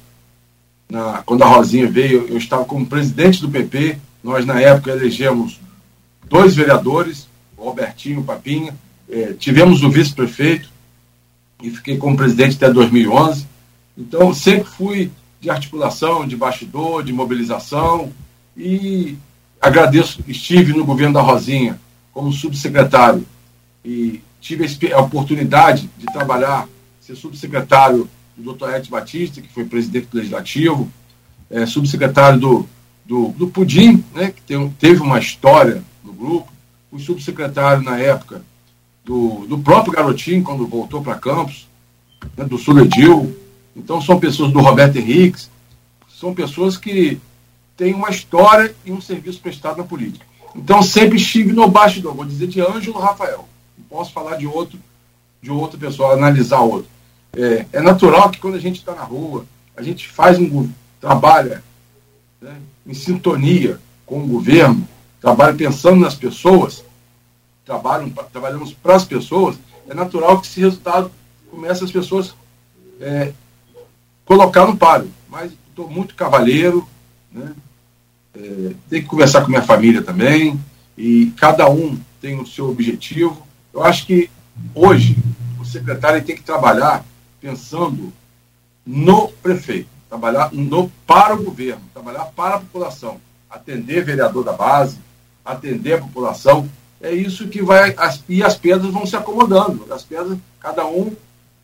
na, quando a Rosinha veio, eu estava como presidente do PP. Nós, na época, elegemos dois vereadores, o Robertinho e o Papinha. É, tivemos o vice-prefeito e fiquei como presidente até 2011. Então, sempre fui de articulação, de bastidor, de mobilização e agradeço, estive no governo da Rosinha como subsecretário e tive a oportunidade de trabalhar, ser subsecretário do Dr. Edson Batista, que foi presidente do Legislativo, é, subsecretário do, do, do Pudim, né, que tem, teve uma história no grupo, fui subsecretário na época do, do próprio Garotinho, quando voltou para Campos, né, do Suledil. Então são pessoas do Roberto Henriques, são pessoas que tem uma história e um serviço prestado na política. Então sempre estive no bastidor, vou dizer de Ângelo Rafael. Não posso falar de outro, de outra pessoa, analisar outro. É, é natural que quando a gente está na rua, a gente faz um trabalha né, em sintonia com o governo, trabalha pensando nas pessoas, trabalham, trabalhamos para as pessoas, é natural que esse resultado comece as pessoas é, colocar no páreo. Mas estou muito cavalheiro, né? é, tem que conversar com minha família também, e cada um tem o seu objetivo. Eu acho que hoje o secretário tem que trabalhar pensando no prefeito, trabalhar no, para o governo, trabalhar para a população, atender vereador da base, atender a população. É isso que vai. As, e as pedras vão se acomodando. As pedras, cada um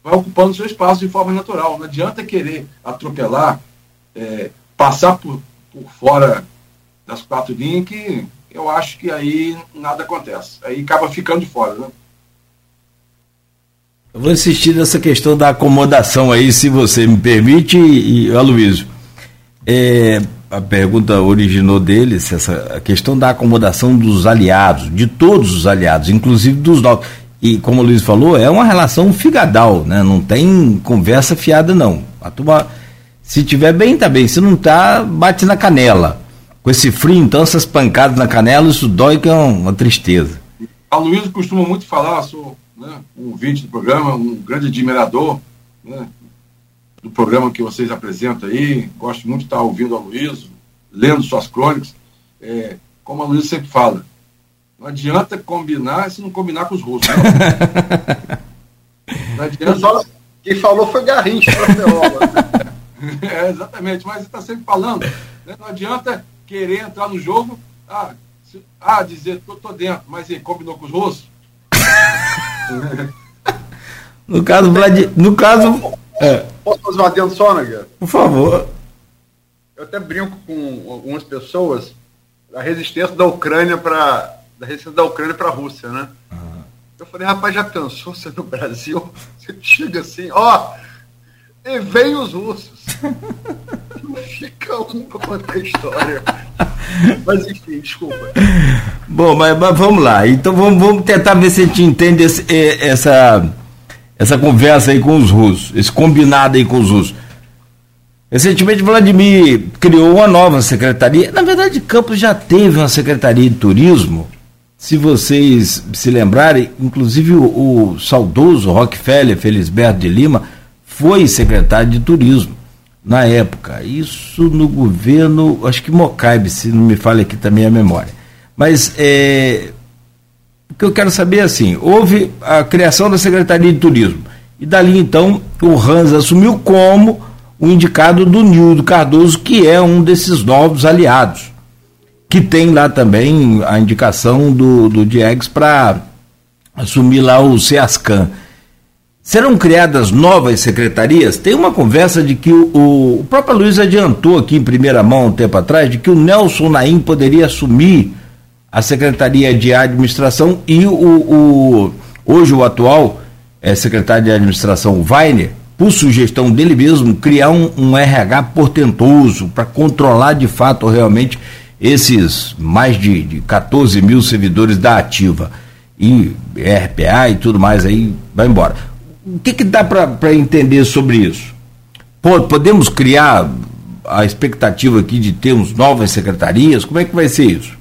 vai ocupando seu espaço de forma natural. Não adianta querer atropelar, é, passar por, por fora das quatro linhas que eu acho que aí nada acontece. Aí acaba ficando de fora, né? Vou insistir nessa questão da acomodação aí, se você me permite, e, Aloysio. É, a pergunta originou deles, essa a questão da acomodação dos aliados, de todos os aliados, inclusive dos novos. E como o Luiz falou, é uma relação figadal, né? Não tem conversa fiada, não. A turma, se tiver bem, tá bem. Se não tá, bate na canela. Com esse frio, então, essas pancadas na canela, isso dói que é uma tristeza. A Luísa costuma muito falar, sou né, um vídeo do programa, um grande admirador né, do programa que vocês apresentam aí. Gosto muito de estar ouvindo a Luísa, lendo suas crônicas. É, como a Luísa sempre fala, não adianta combinar se não combinar com os russos. Não, não adianta. Quem falou foi Garrincha, é, exatamente, mas você está sempre falando. Né? Não adianta querer entrar no jogo, ah, se, ah dizer que eu tô dentro, mas ele combinou com os russos? no caso, Vlad... no caso. É. Posso fazer uma adendo só, né, Por favor. Eu até brinco com algumas pessoas da resistência da Ucrânia para da resistência da Ucrânia para a Rússia, né? Uhum. Eu falei, rapaz, já pensou você no Brasil? Você chega assim, ó, e vem os russos. Fica um para contar a história. Mas enfim, desculpa. Bom, mas, mas, vamos lá. Então vamos, vamos tentar ver se a gente entende esse, essa, essa conversa aí com os russos, esse combinado aí com os russos. Recentemente, Vladimir criou uma nova secretaria. Na verdade, Campos já teve uma secretaria de turismo. Se vocês se lembrarem, inclusive o, o saudoso Rockefeller Felisberto de Lima foi secretário de turismo na época. Isso no governo, acho que Mocaibe, se não me falha aqui também a memória. Mas é, O que eu quero saber é assim: houve a criação da Secretaria de Turismo. E dali então o Hans assumiu como o indicado do Nildo Cardoso, que é um desses novos aliados. Que tem lá também a indicação do, do Diegues para assumir lá o SEASCAN. Serão criadas novas secretarias? Tem uma conversa de que o, o, próprio Luiz adiantou aqui em primeira mão um tempo atrás de que o Nelson Naim poderia assumir a Secretaria de Administração e o, o hoje o atual é, secretário de Administração, Weiner, por sugestão dele mesmo, criar um, um RH portentoso para controlar de fato realmente esses mais de, de 14 mil servidores da ativa e RPA e tudo mais aí vai embora. O que, que dá para entender sobre isso? Pô, podemos criar a expectativa aqui de termos novas secretarias? Como é que vai ser isso?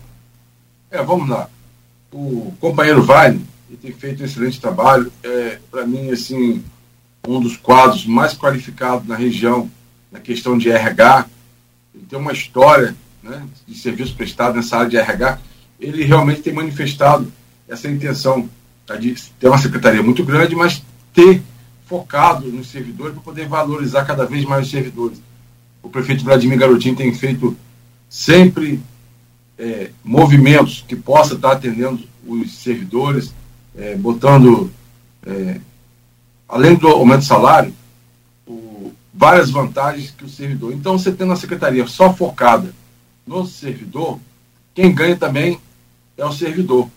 É, vamos lá. O companheiro Vale tem feito um excelente trabalho. É, para mim, assim, um dos quadros mais qualificados na região na questão de RH. Ele tem uma história né, de serviço prestado nessa área de RH. Ele realmente tem manifestado essa intenção tá, de ter uma secretaria muito grande, mas ter focado nos servidores para poder valorizar cada vez mais os servidores. O prefeito Vladimir Garotinho tem feito sempre é, movimentos que possa estar atendendo os servidores, é, botando, é, além do aumento de salário, o, várias vantagens que o servidor. Então, você tendo a secretaria só focada no servidor, quem ganha também é o servidor,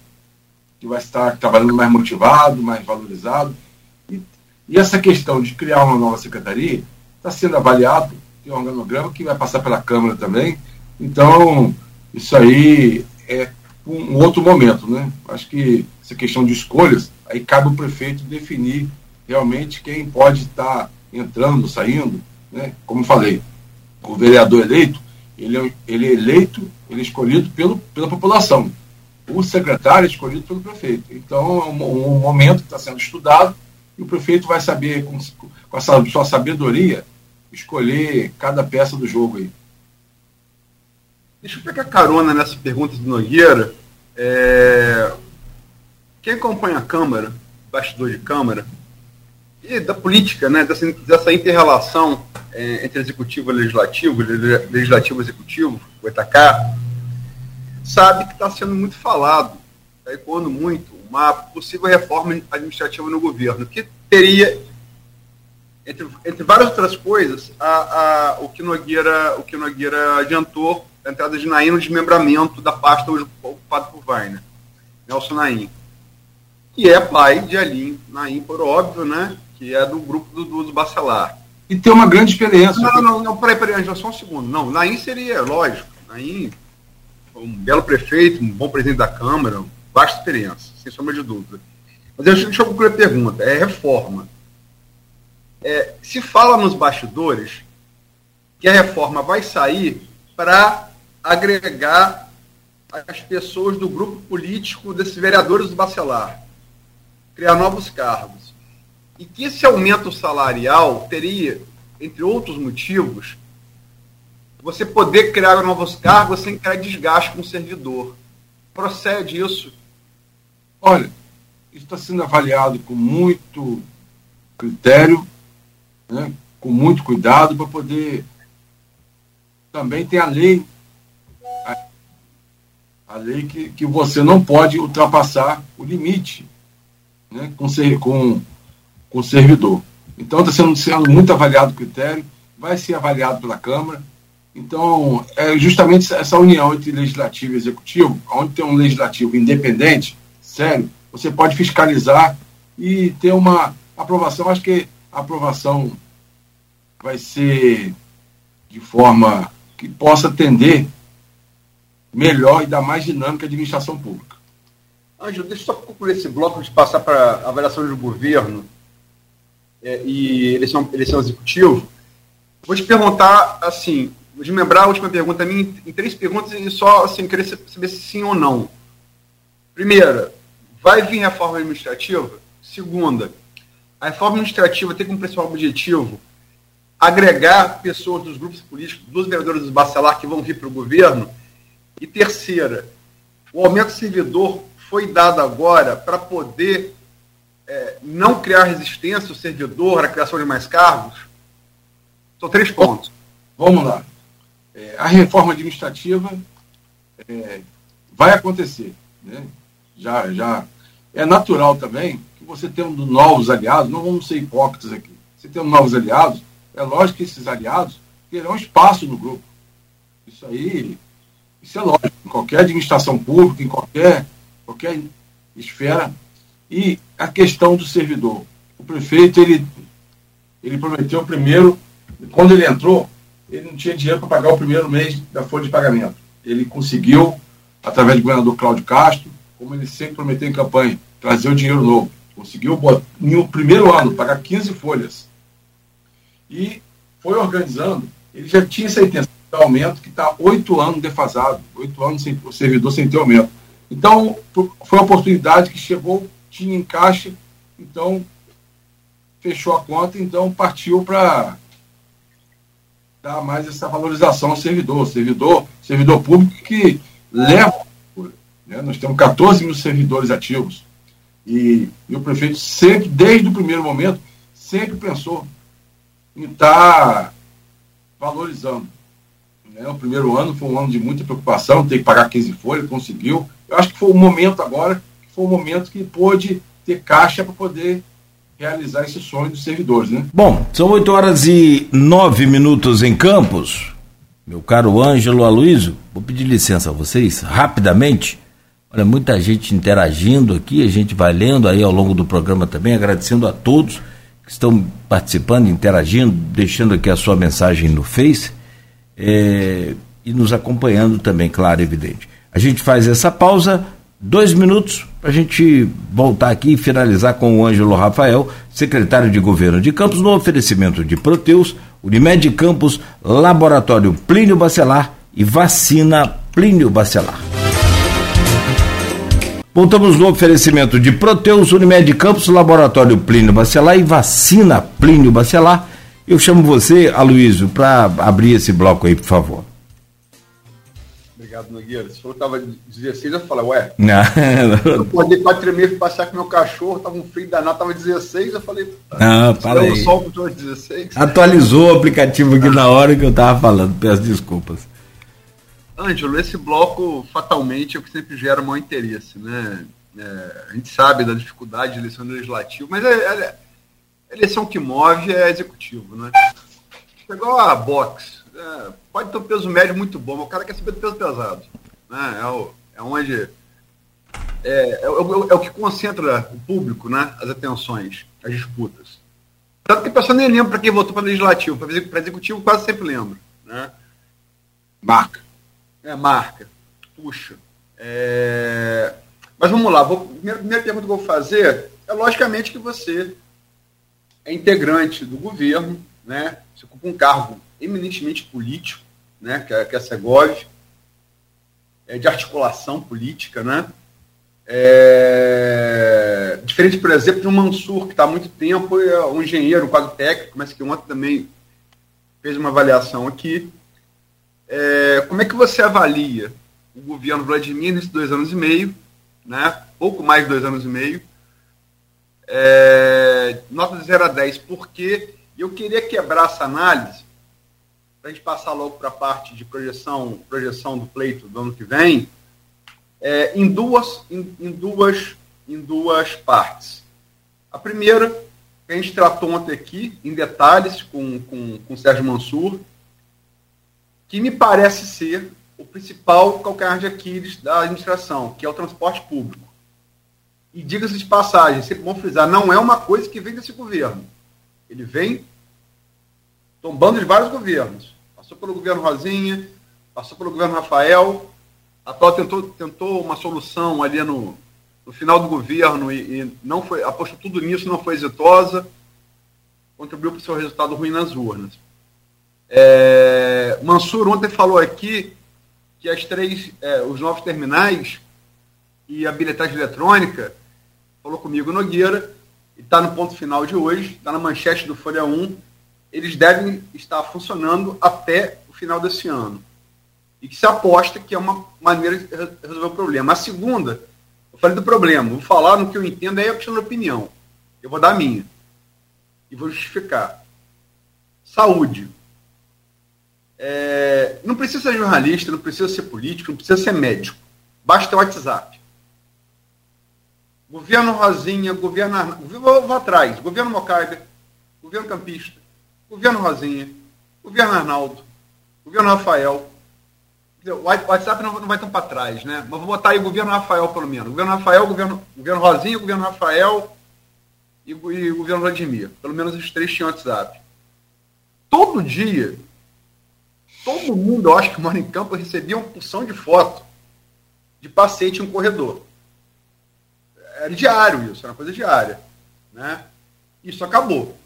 que vai estar trabalhando mais motivado, mais valorizado e essa questão de criar uma nova secretaria está sendo avaliado, tem um organograma que vai passar pela Câmara também. Então, isso aí é um outro momento, né? Acho que essa questão de escolhas, aí cabe o prefeito definir realmente quem pode estar entrando, saindo, né? Como falei, o vereador eleito, ele é, ele é eleito, ele é escolhido pelo, pela população. O secretário é escolhido pelo prefeito. Então, é um, um momento que está sendo estudado e o prefeito vai saber, com, com a sua sabedoria, escolher cada peça do jogo aí. Deixa eu pegar carona nessa pergunta do Nogueira. É... Quem acompanha a Câmara, bastidor de Câmara, e da política, né, dessa, dessa inter-relação é, entre executivo e legislativo, legislativo e executivo, o Etacá, sabe que está sendo muito falado, está ecoando muito uma possível reforma administrativa no governo, que teria, entre, entre várias outras coisas, a, a, o, que Nogueira, o que Nogueira adiantou, a entrada de Naim no desmembramento da pasta hoje ocupada por Weiner, Nelson Naim, que é pai de Alim Naim, por óbvio, né, que é do grupo do, do, do Bacelar. E tem uma grande experiência. Não, não, não, peraí, peraí, só um segundo. Não, Naim seria, lógico, Naim, um belo prefeito, um bom presidente da Câmara, vasta experiência, sem sombra de dúvida. Mas deixa eu concluir a pergunta. É reforma. É, se fala nos bastidores que a reforma vai sair para agregar as pessoas do grupo político desses vereadores do Bacelar, criar novos cargos. E que esse aumento salarial teria, entre outros motivos, você poder criar novos cargos sem criar desgaste com o servidor. Procede isso? Olha, está sendo avaliado com muito critério, né, com muito cuidado, para poder. Também tem a lei, a, a lei que, que você não pode ultrapassar o limite né, com, com, com o servidor. Então está sendo, sendo muito avaliado o critério, vai ser avaliado pela Câmara. Então, é justamente essa união entre legislativo e executivo, onde tem um legislativo independente, sério, você pode fiscalizar e ter uma aprovação. Acho que a aprovação vai ser de forma que possa atender melhor e dar mais dinâmica à administração pública. Ângelo, deixa eu só concluir esse bloco de passar para a avaliação do governo é, e eleição, eleição executiva. Vou te perguntar, assim, vou desmembrar a última pergunta minha em três perguntas e só assim, querer saber se sim ou não. Primeira, Vai vir reforma administrativa? Segunda, a reforma administrativa tem como principal objetivo agregar pessoas dos grupos políticos, dos vereadores do Bacelar que vão vir para o governo. E terceira, o aumento servidor foi dado agora para poder é, não criar resistência ao servidor à criação de mais cargos? São três pontos. Vamos lá. É, a reforma administrativa é, vai acontecer. Né? Já, já é natural também que você tenha novos aliados, não vamos ser hipócritas aqui. Você tem novos aliados, é lógico que esses aliados terão espaço no grupo. Isso aí, isso é lógico. Em qualquer administração pública, em qualquer, qualquer esfera. E a questão do servidor. O prefeito, ele, ele prometeu primeiro, quando ele entrou, ele não tinha dinheiro para pagar o primeiro mês da folha de pagamento. Ele conseguiu, através do governador Cláudio Castro, como ele sempre prometeu em campanha, trazer o dinheiro novo. Conseguiu, no primeiro ano, pagar 15 folhas e foi organizando. Ele já tinha essa intenção de aumento que está oito anos defasado, oito anos sem o servidor sem ter aumento. Então, foi uma oportunidade que chegou, tinha em caixa, então fechou a conta, então partiu para dar mais essa valorização ao servidor, servidor, servidor público que leva. Né? Nós temos 14 mil servidores ativos. E, e o prefeito sempre, desde o primeiro momento, sempre pensou em estar tá valorizando. Né? O primeiro ano foi um ano de muita preocupação, ter que pagar 15 folhas, conseguiu. Eu acho que foi o momento agora, foi o momento que pôde ter caixa para poder realizar esse sonho dos servidores, né? Bom, são 8 horas e 9 minutos em Campos. Meu caro Ângelo Aloysio, vou pedir licença a vocês, rapidamente. Olha, muita gente interagindo aqui, a gente vai lendo aí ao longo do programa também, agradecendo a todos que estão participando, interagindo, deixando aqui a sua mensagem no Face é, e nos acompanhando também, claro, evidente. A gente faz essa pausa, dois minutos, para a gente voltar aqui e finalizar com o Ângelo Rafael, secretário de Governo de Campos, no oferecimento de Proteus, Unimed Campos, Laboratório Plínio Bacelar e Vacina Plínio Bacelar. Voltamos no oferecimento de Proteus, Unimed Campos, Laboratório Plínio Bacelar e Vacina Plínio Bacelar. Eu chamo você, Aloysio, para abrir esse bloco aí, por favor. Obrigado, Nogueira. Se for estava 16, eu falei, ué, não, eu acordei quatro tremer para passear com meu cachorro, tava um frio danado, tava 16, eu falei, não, para aí. Sol 16. Atualizou o aplicativo aqui na hora que eu tava falando, peço desculpas. Ângelo, esse bloco fatalmente é o que sempre gera maior interesse, né? É, a gente sabe da dificuldade de eleição legislativa, mas é, é, a eleição que move é executivo, né? É igual a boxe. É, pode ter um peso médio muito bom, mas o cara quer saber do peso pesado. Né? É, o, é onde. É, é, o, é o que concentra o público, né? As atenções, as disputas. Tanto que a pessoa nem lembra para quem votou para legislativo, para executivo quase sempre lembra. Né? Marca. É, marca. Puxa. É... Mas vamos lá. Vou... Primeira, primeira pergunta que eu vou fazer é, logicamente, que você é integrante do governo, né? Você ocupa um cargo eminentemente político, né? Que é, que é a Segov, é de articulação política, né? É... Diferente, por exemplo, de um Mansur, que está há muito tempo, é um engenheiro, um quadro técnico, mas que ontem também fez uma avaliação aqui. É, como é que você avalia o governo Vladimir nesses dois anos e meio, né? pouco mais de dois anos e meio? É, nota de 0 a 10, porque eu queria quebrar essa análise para a gente passar logo para a parte de projeção, projeção do pleito do ano que vem, é, em, duas, em, em, duas, em duas partes. A primeira, que a gente tratou ontem aqui, em detalhes, com, com, com o Sérgio Mansur, que me parece ser o principal calcanhar de Aquiles da administração, que é o transporte público. E diga-se de passagem, sempre bom frisar, não é uma coisa que vem desse governo. Ele vem tombando de vários governos. Passou pelo governo Rosinha, passou pelo governo Rafael, a atual tentou, tentou uma solução ali no, no final do governo e, e, não foi, apostou tudo nisso, não foi exitosa, contribuiu para o seu resultado ruim nas urnas. É, Mansur ontem falou aqui que as três, é, os novos terminais e a bilhetagem eletrônica, falou comigo Nogueira, e está no ponto final de hoje, está na manchete do Folha 1, eles devem estar funcionando até o final desse ano. E que se aposta que é uma maneira de resolver o problema. A segunda, Eu falei do problema, vou falar no que eu entendo, aí é questão de opinião. Eu vou dar a minha. E vou justificar. Saúde. É, não precisa ser jornalista, não precisa ser político, não precisa ser médico. Basta o WhatsApp. Governo Rosinha, governo. Vou, vou atrás. Governo Mocaiber, governo Campista, governo Rosinha, governo Arnaldo, governo Rafael. O WhatsApp não, vai tão para trás, né? Mas vou botar aí o governo Rafael, pelo menos. Governo Rafael, governo, governo Rosinha, governo Rafael e, e governo Vladimir. Pelo menos os três tinham WhatsApp. Todo dia, todo mundo, eu acho que mora em campo, recebia uma porção de foto de paciente em um corredor. Era diário isso, era uma coisa diária. Né? Isso acabou.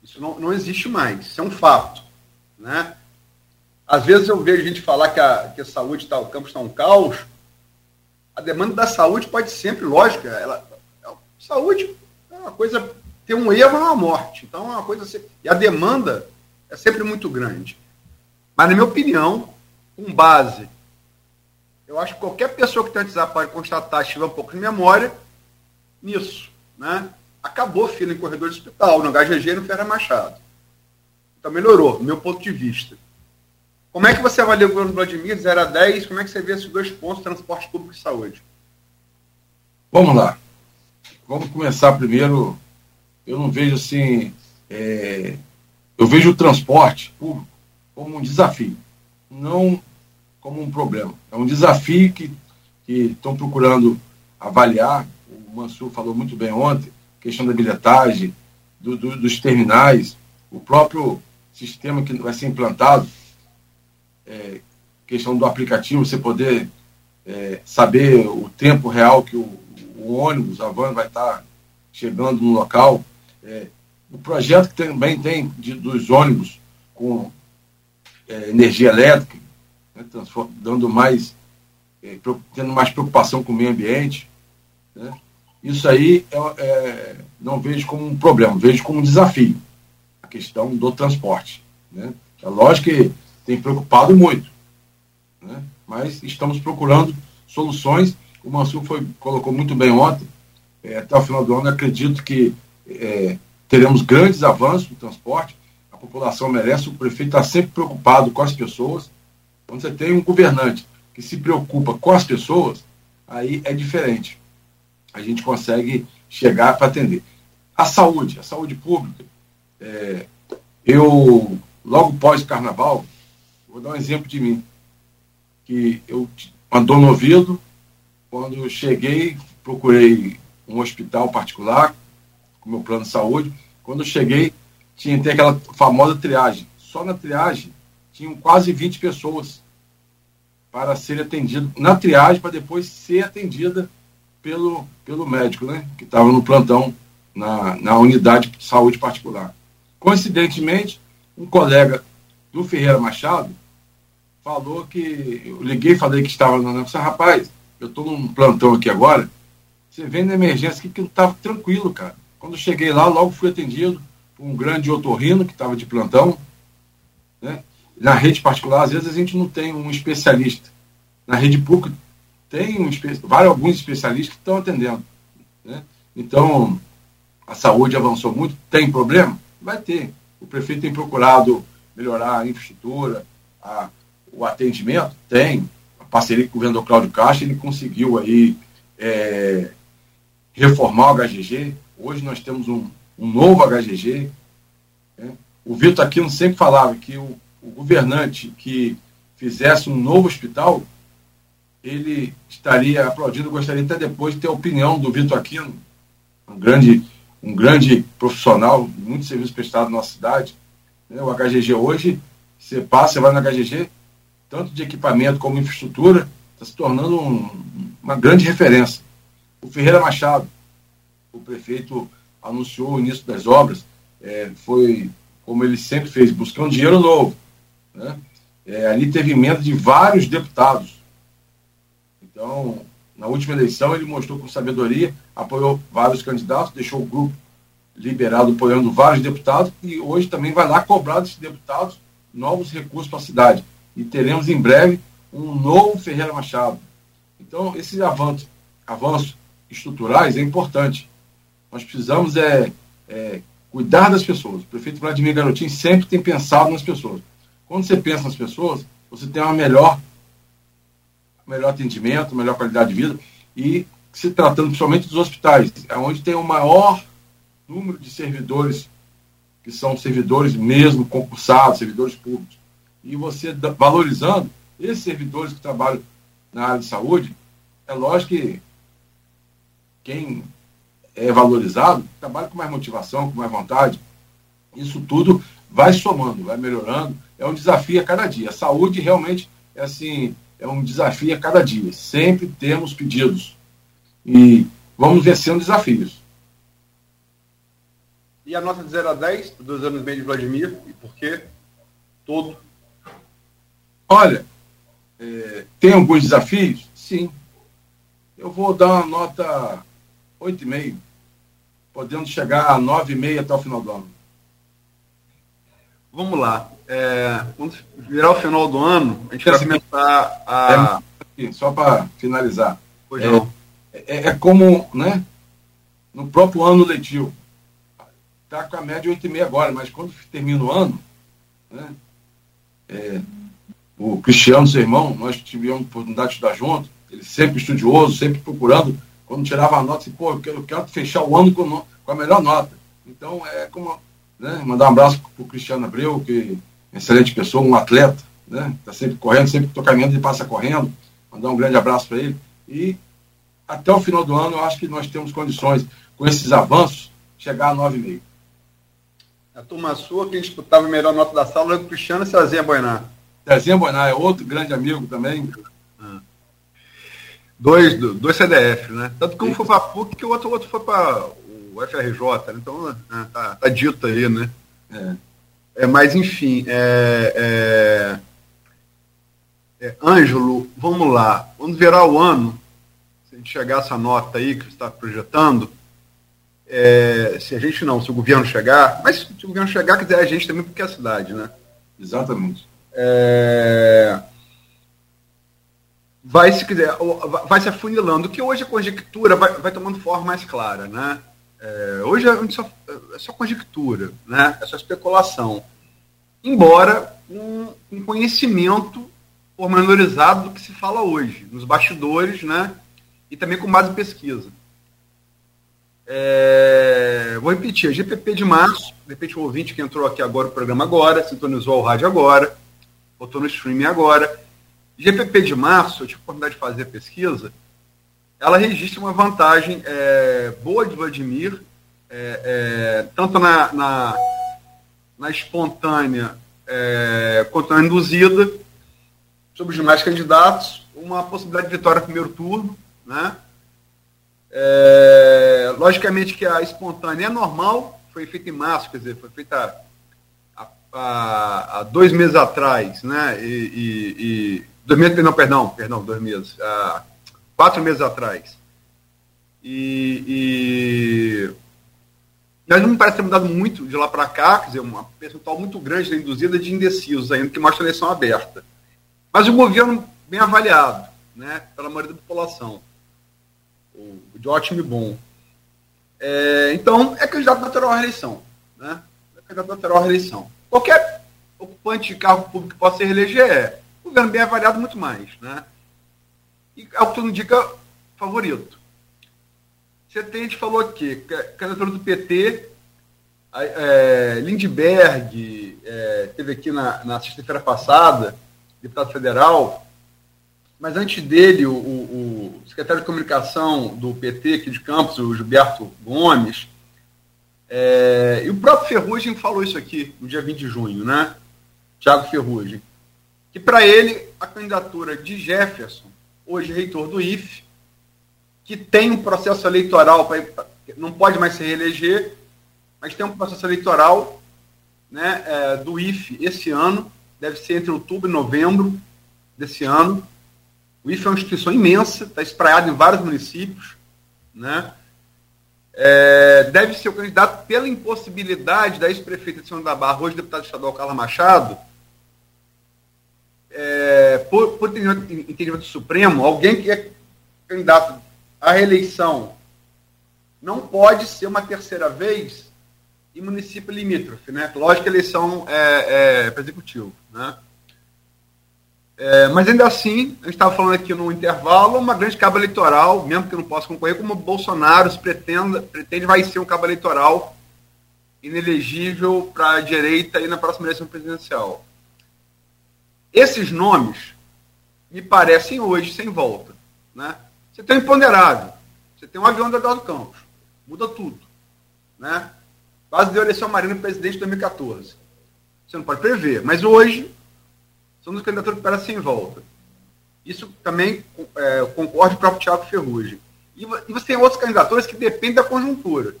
Isso não, não existe mais, isso é um fato. Né? Às vezes eu vejo gente falar que a, que a saúde está, o campo está um caos. A demanda da saúde pode sempre, lógico, ela, saúde é uma coisa, ter um erro é uma morte. Então é uma coisa. E a demanda é sempre muito grande. Mas, na minha opinião, com base, eu acho que qualquer pessoa que WhatsApp pode constatar, tiver um pouco de memória, nisso. Né? Acabou fila em corredor de hospital, no HGG e no Ferra Machado. Então melhorou, do meu ponto de vista. Como é que você avalia o governo Vladimir, 0 a 10? Como é que você vê esses dois pontos, transporte público e saúde? Vamos lá. Vamos começar primeiro. Eu não vejo assim. É... Eu vejo o transporte público como um desafio, não como um problema. É um desafio que estão procurando avaliar. O Mansur falou muito bem ontem, questão da bilhetagem, do, do, dos terminais, o próprio sistema que vai ser implantado, é, questão do aplicativo, você poder é, saber o tempo real que o, o, ônibus, a van vai estar chegando no local. É, o projeto que também tem de, dos ônibus com é, energia elétrica, né, dando mais, é, tendo mais preocupação com o meio ambiente. Né? Isso aí é, é, não vejo como um problema, vejo como um desafio a questão do transporte. Né? É lógico que tem preocupado muito, né? mas estamos procurando soluções. O Mansur foi, colocou muito bem ontem, é, até o final do ano, acredito que é, teremos grandes avanços no transporte, população merece, o prefeito está sempre preocupado com as pessoas. Quando você tem um governante que se preocupa com as pessoas, aí é diferente. A gente consegue chegar para atender. A saúde, a saúde pública. É, eu, logo pós-carnaval, vou dar um exemplo de mim. Que eu andou no ouvido, quando eu cheguei, procurei um hospital particular, com meu plano de saúde. Quando eu cheguei, tinha tem aquela famosa triagem. Só na triagem tinham quase 20 pessoas para ser atendido na triagem para depois ser atendida pelo, pelo médico, né, que estava no plantão na, na unidade de saúde particular. Coincidentemente, um colega do Ferreira Machado falou que eu liguei, falei que estava na disse, rapaz, eu estou num plantão aqui agora, você vem na emergência que não estava tranquilo, cara. Quando eu cheguei lá, logo fui atendido, um grande otorrino que estava de plantão. Né? Na rede particular, às vezes a gente não tem um especialista. Na rede pública, tem um, vários, alguns especialistas que estão atendendo. Né? Então, a saúde avançou muito. Tem problema? Vai ter. O prefeito tem procurado melhorar a infraestrutura, a, o atendimento? Tem. A parceria com o governador Cláudio Castro, ele conseguiu aí é, reformar o HGG. Hoje nós temos um, um novo HGG. Né? O Vitor Aquino sempre falava que o, o governante que fizesse um novo hospital, ele estaria aplaudindo, gostaria até depois de ter a opinião do Vitor Aquino, um grande, um grande profissional, muito serviço prestado na nossa cidade. Né? O HGG hoje, você passa, você vai no HGG, tanto de equipamento como infraestrutura, está se tornando um, uma grande referência. O Ferreira Machado, o prefeito anunciou o início das obras, é, foi como ele sempre fez, buscando dinheiro novo. Né? É, ali teve emenda de vários deputados. Então, na última eleição, ele mostrou com sabedoria, apoiou vários candidatos, deixou o grupo liberado apoiando vários deputados e hoje também vai lá cobrar desses deputados novos recursos para a cidade. E teremos em breve um novo Ferreira Machado. Então, esses avanços, avanços estruturais é importante. Nós precisamos é, é, cuidar das pessoas. O prefeito Vladimir Garotinho sempre tem pensado nas pessoas. Quando você pensa nas pessoas, você tem uma melhor, melhor atendimento, melhor qualidade de vida. E se tratando principalmente dos hospitais, é onde tem o maior número de servidores que são servidores mesmo concursados, servidores públicos. E você valorizando esses servidores que trabalham na área de saúde, é lógico que quem é valorizado trabalha com mais motivação, com mais vontade. Isso tudo vai somando, vai melhorando. É um desafio a cada dia. A saúde realmente é assim, é um desafio a cada dia. Sempre temos pedidos. E vamos vencendo desafios. E a nota de 0 a 10, dois anos e meio de Vladimir, e por quê? Todo. Olha, é, tem alguns desafios? Sim. Eu vou dar uma nota 8,5, podendo chegar a 9,5 até o final do ano. Vamos lá. É, quando virar o final do ano, a gente vai começar a. É, só para finalizar. Pois é, é, é, como, né? No próprio ano letivo. Está com a média 8,5 agora, mas quando termina o ano, né? É, o Cristiano, seu irmão, nós tivemos a oportunidade de estudar junto, ele sempre estudioso, sempre procurando, quando tirava a nota, assim, pô, eu quero, eu quero fechar o ano com, com, a melhor nota. Então, é como, né, mandar um abraço para o Cristiano Abreu, que é excelente pessoa, um atleta, né, está sempre correndo, sempre que estou caminhando, ele passa correndo, mandar um grande abraço para ele. E até o final do ano, eu acho que nós temos condições, com esses avanços, chegar a 9,5. A turma sua, quem disputava a melhor nota da sala era o Cristiano Cezinha Boinar. Cezinha Boinar é outro grande amigo também. Ah. Dois, dois CDF, né? Tanto que um foi para a PUC que o outro, outro foi para o FRJ, né? então né, tá, tá, dito aí, né? É. é mas enfim, é, é, é, Ângelo, vamos lá. Quando virar o ano, se a gente chegar a essa nota aí que você está projetando, é, se a gente não, se o governo chegar, mas se o governo chegar, quiser a gente também, porque é a cidade, né? Exatamente. É, vai se quiser, vai se afunilando, que hoje a conjectura vai, vai tomando forma mais clara, né? É, hoje é só, é só conjectura, né? É só especulação. Embora um, um conhecimento pormenorizado do que se fala hoje, nos bastidores, né? E também com base em pesquisa. É, vou repetir, a GPP de março, de repente o ouvinte que entrou aqui agora, o programa agora, sintonizou o rádio agora, botou no streaming agora. GPP de março, eu tive a oportunidade de fazer a pesquisa, ela registra uma vantagem é, boa de Vladimir, é, é, tanto na, na, na espontânea é, quanto na induzida, sobre os demais candidatos, uma possibilidade de vitória no primeiro turno, né? É, logicamente que a espontânea é normal, foi feita em março, quer dizer, foi feita há, há, dois meses atrás, né? E, e, e, dois meses, não, perdão, perdão, dois meses, há quatro meses atrás. E, e mas não me parece ter mudado muito de lá para cá, quer dizer, uma percentual muito grande da induzida de indecisos ainda, que mostra a eleição aberta. Mas o governo bem avaliado, né, pela maioria da população de ótimo e bom. É, então, é candidato natural à reeleição. Né? É candidato natural à reeleição. Qualquer ocupante de cargo público que possa se reeleger é. O governo bem avaliado, muito mais. Né? E é o que tudo indica favorito. Você tem, a gente falou aqui, candidatura do PT, é, Lindbergh, é, teve aqui na, na sexta-feira passada, deputado federal, mas antes dele, o, o, o, secretário de comunicação do PT aqui de Campos, o Gilberto Gomes, é, e o próprio Ferrugem falou isso aqui no dia 20 de junho, né? Tiago Ferrugem. Que para ele, a candidatura de Jefferson, hoje reitor do IFE, que tem um processo eleitoral, pra, não pode mais se reeleger, mas tem um processo eleitoral né, é, do IFE esse ano, deve ser entre outubro e novembro desse ano, o IFE é uma instituição imensa, está espraiado em vários municípios, né? É, deve ser o candidato pela impossibilidade da ex-prefeita de São da Barra, hoje deputado estadual Carla Machado, é, por, por entendimento do Supremo, alguém que é candidato a reeleição não pode ser uma terceira vez em município limítrofe, né? Lógico que a eleição é, é para executivo, né? É, mas ainda assim, a gente estava falando aqui no intervalo, uma grande cabo eleitoral, mesmo que não possa concorrer, como Bolsonaro se pretende, vai ser um cabo eleitoral inelegível para a direita e na próxima eleição presidencial. Esses nomes me parecem hoje sem volta. Né? Você tem um imponderável, você tem um avião da Eduardo Campos, muda tudo. Né? Quase deu eleição Marina presidente em 2014. Você não pode prever, mas hoje são dos candidatos que parecem sem volta. Isso também é, concordo com o próprio Tiago Ferrugem. E, e você tem outros candidatos que dependem da conjuntura.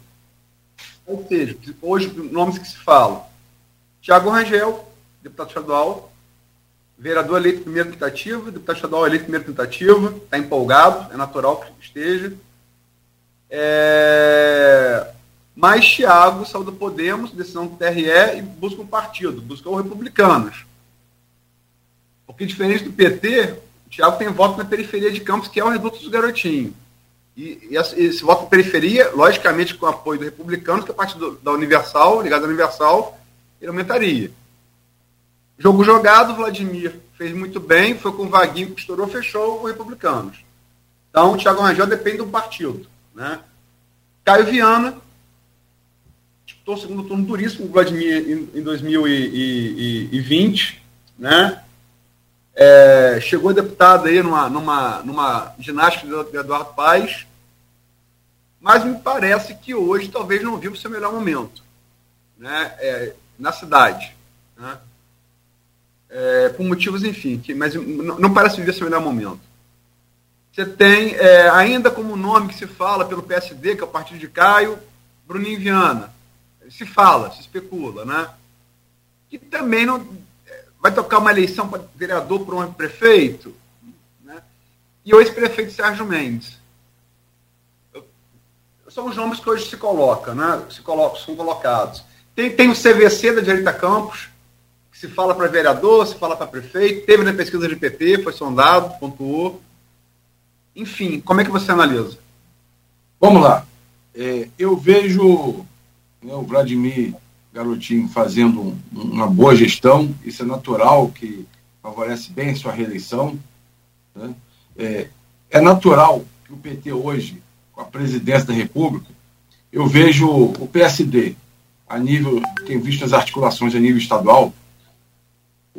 Ou seja, hoje, nomes que se falam. Tiago Rangel, deputado estadual, vereador eleito primeira tentativa, deputado estadual eleito primeira tentativa, está empolgado, é natural que esteja. É... Mas Tiago saiu do Podemos, decisão do TRE, e busca um partido, busca o Republicanos. Porque diferente do PT, o Tiago tem voto na periferia de Campos, que é o reduto dos garotinhos. E, esse voto na periferia, logicamente com o apoio do republicano, que é parte do, da Universal, ligado à Universal, ele aumentaria. Jogo jogado, Vladimir fez muito bem, foi com o Vaguinho que estourou, fechou o Republicanos. Então, o Thiago Rangel depende do partido. Né? Caio Viana, disputou o segundo turno duríssimo, o Vladimir em, em 2020, né? É, chegou deputado aí numa, numa, numa ginástica de Eduardo Paes, mas me parece que hoje talvez não viva o seu melhor momento né, é, na cidade. Né, é, por motivos, enfim, que, mas não, não parece viver seu melhor momento. Você tem, é, ainda como nome que se fala pelo PSD, que é o partido de Caio, Bruninho Viana. Se fala, se especula, né? Que também não, vai tocar uma eleição para vereador para um prefeito, né? e o ex-prefeito Sérgio Mendes. São os nomes que hoje se colocam, né? se colocam, são colocados. Tem, tem o CVC da Direita Campos, se fala para vereador, se fala para prefeito, teve na pesquisa de PP, foi sondado, pontuou. Enfim, como é que você analisa? Vamos lá. É, eu vejo né, o Vladimir Garotinho fazendo uma boa gestão, isso é natural, que favorece bem a sua reeleição. Né? É, é natural que o PT hoje, com a presidência da República, eu vejo o PSD, a nível, tenho visto as articulações a nível estadual,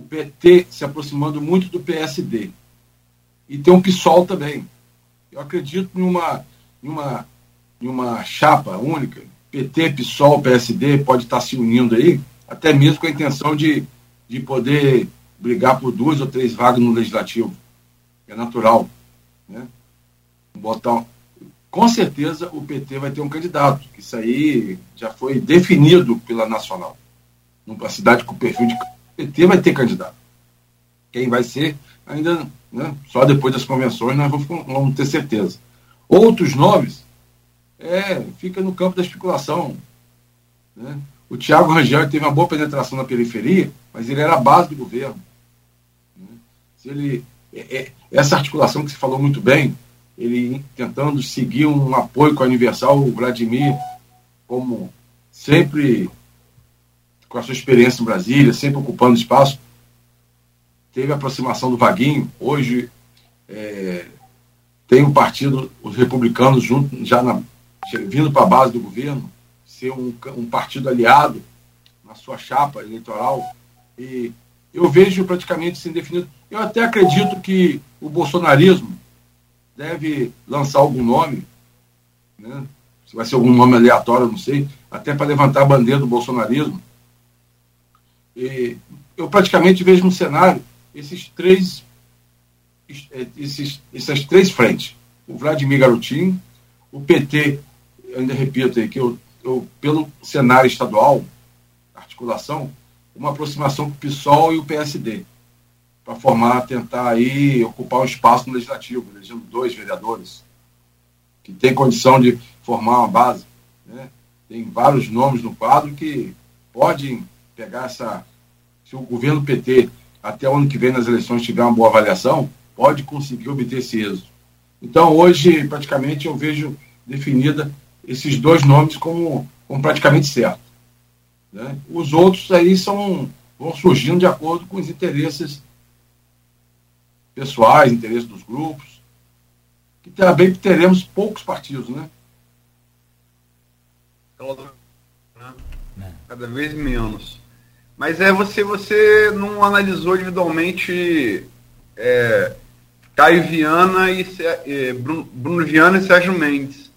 o PT se aproximando muito do PSD. E tem um PSOL também. Eu acredito em uma, em uma, em uma chapa única, PT, PSOL, PSD pode estar se unindo aí, até mesmo com a intenção de, de poder brigar por duas ou três vagas no legislativo. É natural. Né? Botar, com certeza o PT vai ter um candidato, isso aí já foi definido pela Nacional. Numa cidade com perfil de. PT vai ter candidato. Quem vai ser, ainda, né, só depois das convenções nós vamos, vamos ter certeza. Outros nomes é, fica no campo da especulação. Né? O Tiago Rangel teve uma boa penetração na periferia, mas ele era a base do governo. Né? Se ele, é, é, essa articulação que se falou muito bem, ele tentando seguir um apoio com a Universal, o Vladimir, como sempre com a sua experiência em Brasília, sempre ocupando espaço, teve a aproximação do Vaguinho, hoje é, tem um partido, os republicanos, junto, já na, vindo para a base do governo, ser um, um partido aliado na sua chapa eleitoral. E eu vejo praticamente sem definido. Eu até acredito que o bolsonarismo deve lançar algum nome, né? se vai ser algum nome aleatório, não sei, até para levantar a bandeira do bolsonarismo. E eu praticamente vejo um cenário, esses três, esses, essas três frentes. O Vladimir Garotinho, o PT ainda repito aí, que eu, eu, pelo cenário estadual, articulação, uma aproximação com o PSOL e o PSD, para formar, tentar aí ocupar um espaço no legislativo, elegendo dois vereadores, que tem condição de formar uma base. Né? Tem vários nomes no quadro que podem pegar essa. Se o governo PT, até o ano que vem nas eleições, tiver uma boa avaliação, pode conseguir obter esse êxito. Então, hoje, praticamente, eu vejo definida esses dois nomes como, como praticamente certo. Né? Os outros aí são, vão surgindo de acordo com os interesses pessoais, interesses dos grupos, que também teremos poucos partidos, né? Cada vez menos. Mas é você, você não analisou individualmente é, Caio Viana e é, Bruno, Bruno Viana e Sérgio Mendes.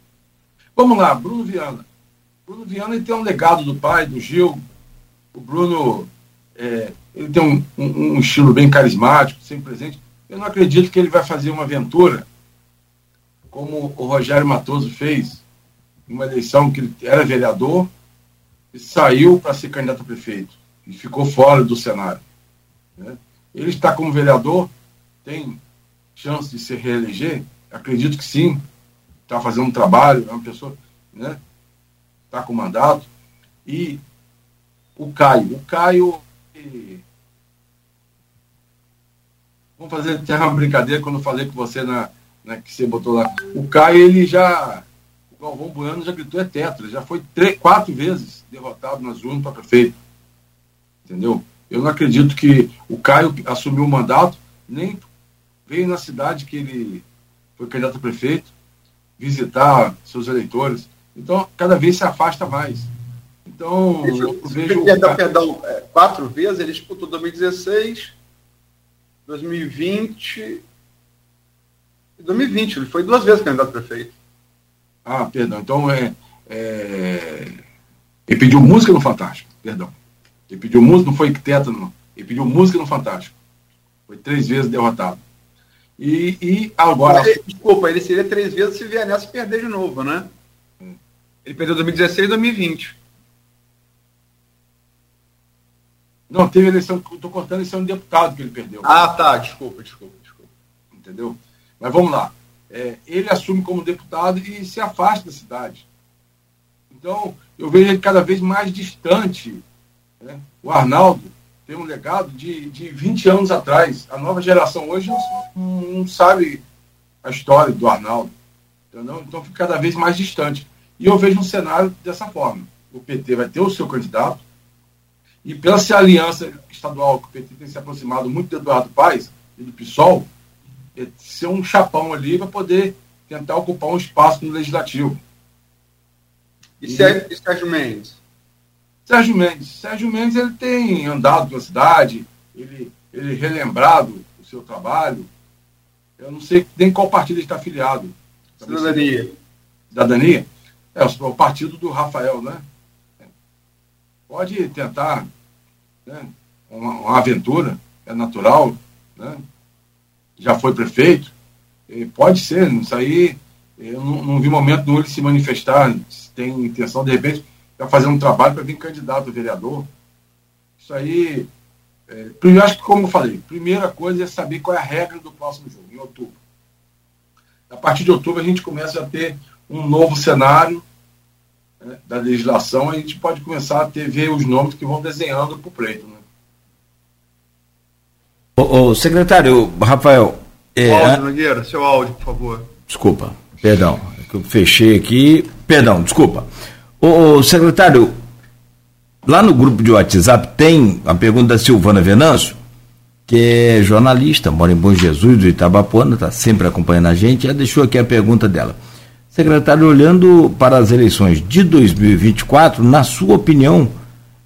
Vamos lá, Bruno Viana. Bruno Viana tem um legado do pai, do Gil. O Bruno é, ele tem um, um, um, estilo bem carismático, sempre presente. Eu não acredito que ele vai fazer uma aventura como o Rogério Matoso fez em uma eleição que ele era vereador e saiu para ser candidato a prefeito e ficou fora do cenário. Né? Ele está como vereador, tem chance de se reeleger? Acredito que sim. Está fazendo um trabalho, é uma pessoa, né? Está com mandato. E o Caio. O Caio. Vamos fazer até uma brincadeira quando eu falei com você na, na que você botou lá. O Caio, ele já. O Galvão Bueno já gritou é tetra, já foi três, quatro vezes derrotado nas urnas para prefeito. Entendeu? Eu não acredito que o Caio assumiu o mandato, nem veio na cidade que ele foi candidato a prefeito, visitar seus eleitores. Então, cada vez se afasta mais. Então, eu, eu vejo. Perdão, perdão, é, quatro vezes, ele disputou 2016, 2020 e 2020. Ele foi duas vezes candidato a prefeito. Ah, perdão. Então, é, é... ele pediu música no Fantástico, perdão. Ele pediu música, não foi não. Ele pediu música no Fantástico. Foi três vezes derrotado. E, e agora. desculpa, ele seria três vezes se vier nessa perder de novo, né? Ele perdeu 2016 e 2020. Não, teve eleição, estou cortando eleição de deputado que ele perdeu. Ah, tá, desculpa, desculpa, desculpa. Entendeu? Mas vamos lá. É, ele assume como deputado e se afasta da cidade. Então, eu vejo ele cada vez mais distante. Né? O Arnaldo, tem um legado de, de 20 anos atrás. A nova geração hoje não, não sabe a história do Arnaldo. Entendeu? Então fica cada vez mais distante. E eu vejo um cenário dessa forma. O PT vai ter o seu candidato, e pela essa aliança estadual que o PT tem se aproximado muito do Eduardo Paes e do PSOL, é ser um chapão ali para poder tentar ocupar um espaço no legislativo. E, e Sérgio Mendes? Sérgio Mendes. Sérgio Mendes ele tem andado pela cidade, ele, ele relembrado o seu trabalho. Eu não sei nem qual partido ele está afiliado. Cidadania. Cidadania? É, o partido do Rafael, né? Pode tentar né? uma, uma aventura, é natural, né? Já foi prefeito. Pode ser, isso aí eu não, não vi momento nenhum ele se manifestar, se tem intenção, de repente, está fazendo um trabalho para vir candidato a vereador. Isso aí, é, eu acho que, como eu falei, primeira coisa é saber qual é a regra do próximo jogo, em outubro. A partir de outubro a gente começa a ter um novo cenário né, da legislação, a gente pode começar a ter, ver os nomes que vão desenhando para o pleito. Né? O, secretário, Rafael. É, áudio, Nogueira, seu áudio, por favor. Desculpa, perdão. É eu fechei aqui. Perdão, desculpa. O, secretário, lá no grupo de WhatsApp tem a pergunta da Silvana Venâncio, que é jornalista, mora em Bom Jesus do Itabapuana, está sempre acompanhando a gente, ela deixou aqui a pergunta dela. Secretário, olhando para as eleições de 2024, na sua opinião,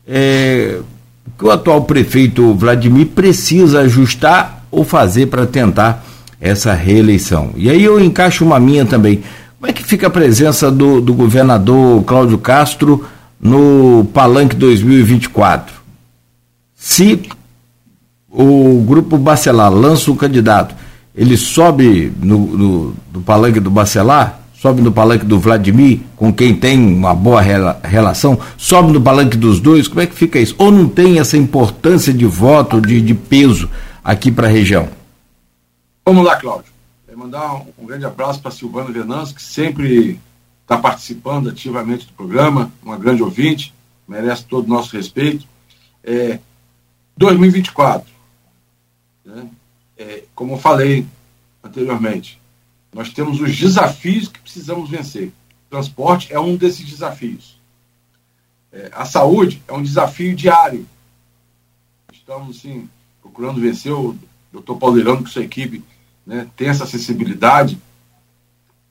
é, o que o atual prefeito Vladimir precisa ajustar ou fazer para tentar essa reeleição? E aí eu encaixo uma minha também. Como é que fica a presença do, do governador Cláudio Castro no Palanque 2024? Se o grupo Bacelar lança um candidato, ele sobe no, no, palanque do Bacelar, sobe no palanque do Vladimir, com quem tem uma boa rela, relação, sobe no palanque dos dois, como é que fica isso? Ou não tem essa importância de voto, de, de peso aqui para a região? Vamos lá, Cláudio mandar um, um grande abraço para Silvana Venâncio, que sempre está participando ativamente do programa, uma grande ouvinte, merece todo o nosso respeito. É, 2024, né? é, como eu falei anteriormente, Nós temos os desafios que precisamos vencer. Transporte é um desses desafios. É, a saúde é um desafio diário. Estamos, sim, procurando vencer. O doutor Paulo Irano, com sua equipe, né, tem essa acessibilidade,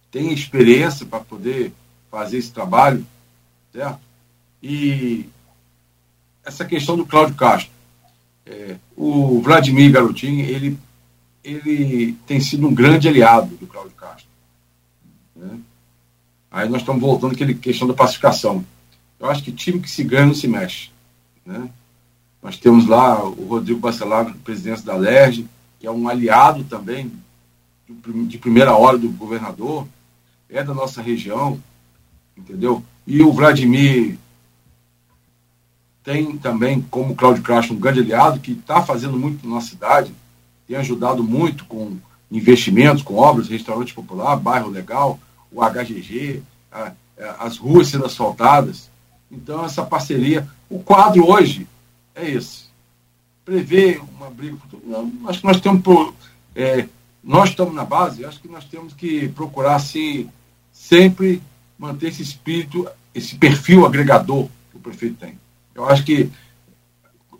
tem experiência para poder fazer esse trabalho, certo? E essa questão do Cláudio Castro. É, o Vladimir Garotinho, ele, ele tem sido um grande aliado do Cláudio Castro. Né? Aí nós estamos voltando àquela questão da pacificação. Eu acho que time que se ganha não se mexe. Né? Nós temos lá o Rodrigo Bacelar, presidente da LERJ, que é um aliado também de primeira hora do governador, é da nossa região, entendeu? E o Vladimir tem também, como Cláudio Castro, um grande aliado que está fazendo muito na nossa cidade, tem ajudado muito com investimentos, com obras, restaurante popular, bairro legal, o HGG, a, a, as ruas sendo asfaltadas. Então, essa parceria, o quadro hoje é esse. Prever uma briga. Acho que nós temos. É, nós estamos na base, acho que nós temos que procurar, assim, sempre manter esse espírito, esse perfil agregador que o prefeito tem. Eu acho que,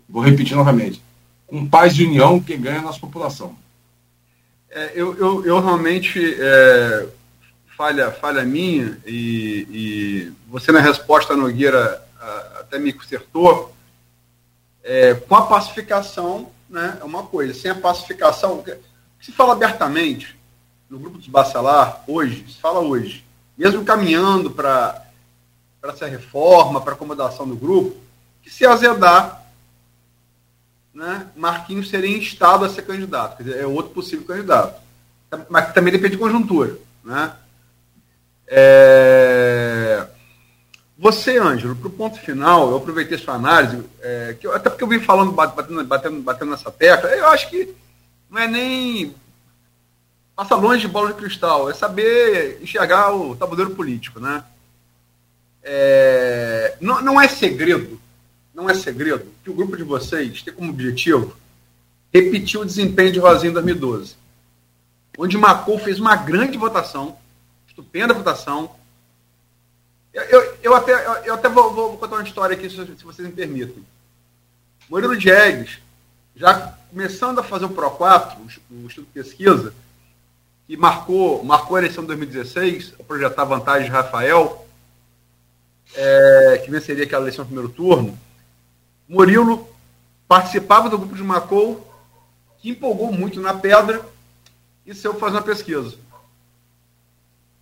vou repetir novamente, com paz e união, quem ganha é a nossa população. É, eu, eu, eu realmente, é, falha, falha minha, e, e, você na resposta, Nogueira, até me consertou, é, com a pacificação, né, é uma coisa, sem a pacificação, se fala abertamente, no grupo dos Bacelar, hoje, se fala hoje, mesmo caminhando para essa reforma, para acomodação do grupo, que se azedar, né, Marquinhos seria instado a ser candidato. Quer dizer, é outro possível candidato. Mas também depende de conjuntura. Né? É... Você, Ângelo, para o ponto final, eu aproveitei sua análise, é, que eu, até porque eu vim falando, batendo, batendo, batendo nessa tecla, eu acho que não é nem passa longe de bola de cristal, é saber enxergar o tabuleiro político, né? É, não, não é segredo não é segredo, que o grupo de vocês tem como objetivo repetir o desempenho de Rosinha em 2012, onde Macou fez uma grande votação, estupenda votação. Eu, eu, eu até, eu, eu até vou, vou, contar uma história aqui, se, se vocês me permitem. Murilo Diegues, já começando a fazer o Pro 4, o, Instituto de Pesquisa, que marcou, marcou a eleição de 2016, a projetar vantagem de Rafael, é, que venceria aquela eleição no primeiro turno, Murilo participava do grupo de Macou, que empolgou muito na pedra e saiu fazer uma pesquisa.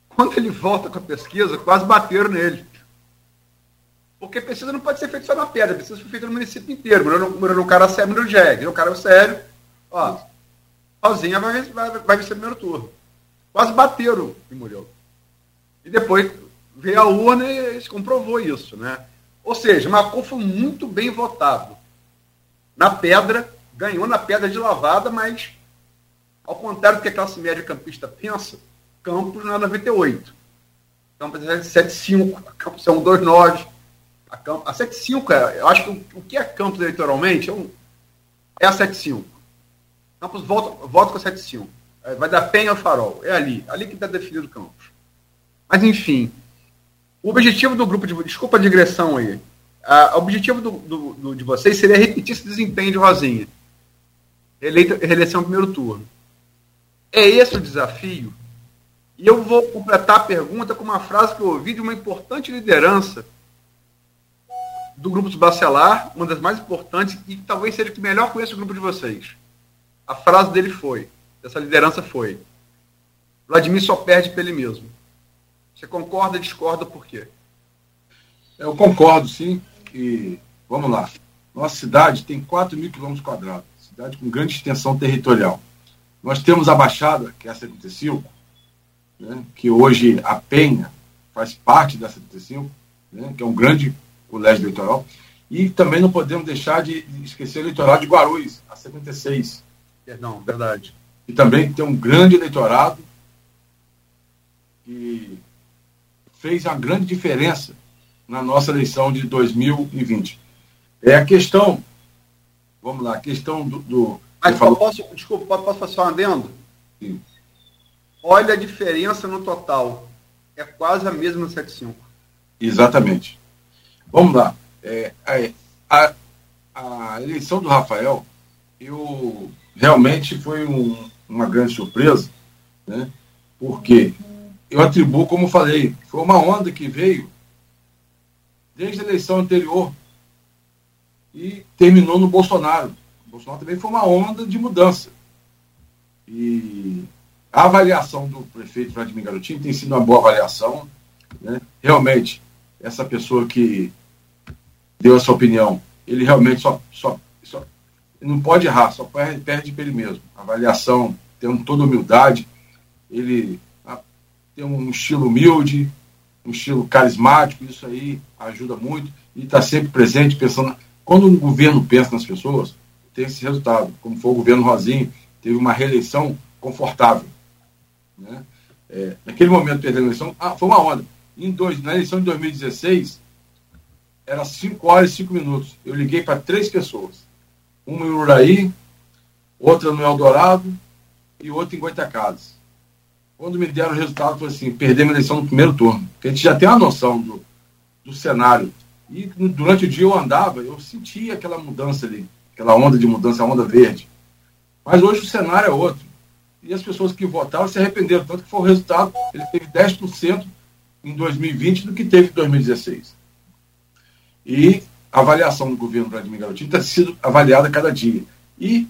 Quando ele volta com a pesquisa, quase bateram nele. Porque pesquisa não pode ser feita só na pedra, a pesquisa foi feita no município inteiro. É um cara sério, Murilo Jeg, é um cara sério. Ó, sozinha vai, vai, vai vencer o primeiro turno. Quase bateram em Murilo. E depois veio a urna e se comprovou isso, né? Ou seja, Macon foi muito bem votado. Na pedra, ganhou na pedra de lavada, mas, ao contrário do que a classe média campista pensa, Campos não é 98. Campos é 75, Campos é 129. A, a 75, é, eu acho que o, o que é Campos eleitoralmente é, um, é a 75. Campos volta, volta com a 75. É, vai dar penha ao farol. É ali. Ali que está definido Campos. Mas, enfim, o objetivo do grupo de. Desculpa a digressão aí. o objetivo do, do, do, de vocês seria repetir esse desempenho de Rosinha. Eleita, reeleição primeiro turno. É esse o desafio? E eu vou completar a pergunta com uma frase que eu ouvi de uma importante liderança do grupo de Bacelar, uma das mais importantes, e talvez seja que melhor conheça o grupo de vocês. A frase dele foi, dessa liderança foi, Vladimir só perde para ele mesmo. Você concorda, discorda, por quê? Eu concordo, sim. E vamos lá. Nossa cidade tem 4 mil quilômetros quadrados, cidade com grande extensão territorial. Nós temos a Baixada, que é a 75, né, que hoje a Penha faz parte da 75, né, que é um grande colégio eleitoral. E também não podemos deixar de esquecer o eleitoral de Guarulhos, a 76. Perdão, verdade. E também tem um grande eleitorado que fez uma grande diferença na nossa eleição de 2020. É a questão, vamos lá, a questão do. do Mas falou... posso, desculpa, posso fazer um adendo? Sim. olha a diferença no total. É quase a mesma 75. Exatamente. Vamos lá. É, a, a, eleição do Rafael, eu realmente foi um, uma grande surpresa, né? porque eu atribuo, como falei, foi uma onda que veio desde a eleição anterior e terminou no Bolsonaro. O Bolsonaro também foi uma onda de mudança. E a avaliação do prefeito Vladimir Garotinho tem sido uma boa avaliação. Né? Realmente, essa pessoa que deu essa opinião, ele realmente só, só, só não pode errar, só perde, perde para ele mesmo. Avaliação, tendo toda humildade, ele ah, tem um estilo humilde, um estilo carismático, isso aí ajuda muito e está sempre presente, pensando. Quando um governo pensa nas pessoas, tem esse resultado, como foi o governo Rosinho, teve uma reeleição confortável. Né? É, naquele momento perdeu a eleição, ah, foi uma onda. Em dois, na eleição de 2016, era 5 horas e 5 minutos. Eu liguei para três pessoas. Uma em Uraí, outra no Eldorado e outra em Goitacazes. Quando me deram o resultado, foi assim, perdemos a eleição no primeiro turno. Porque a gente já tem uma noção do, do cenário. E durante o dia eu andava, eu sentia aquela mudança ali, aquela onda de mudança, a onda verde. Mas hoje o cenário é outro. E as pessoas que votaram se arrependeram, tanto que foi o resultado, ele teve 10% em 2020 do que teve em 2016. E a avaliação do governo Vladimir Garotinho está sendo avaliada cada dia. E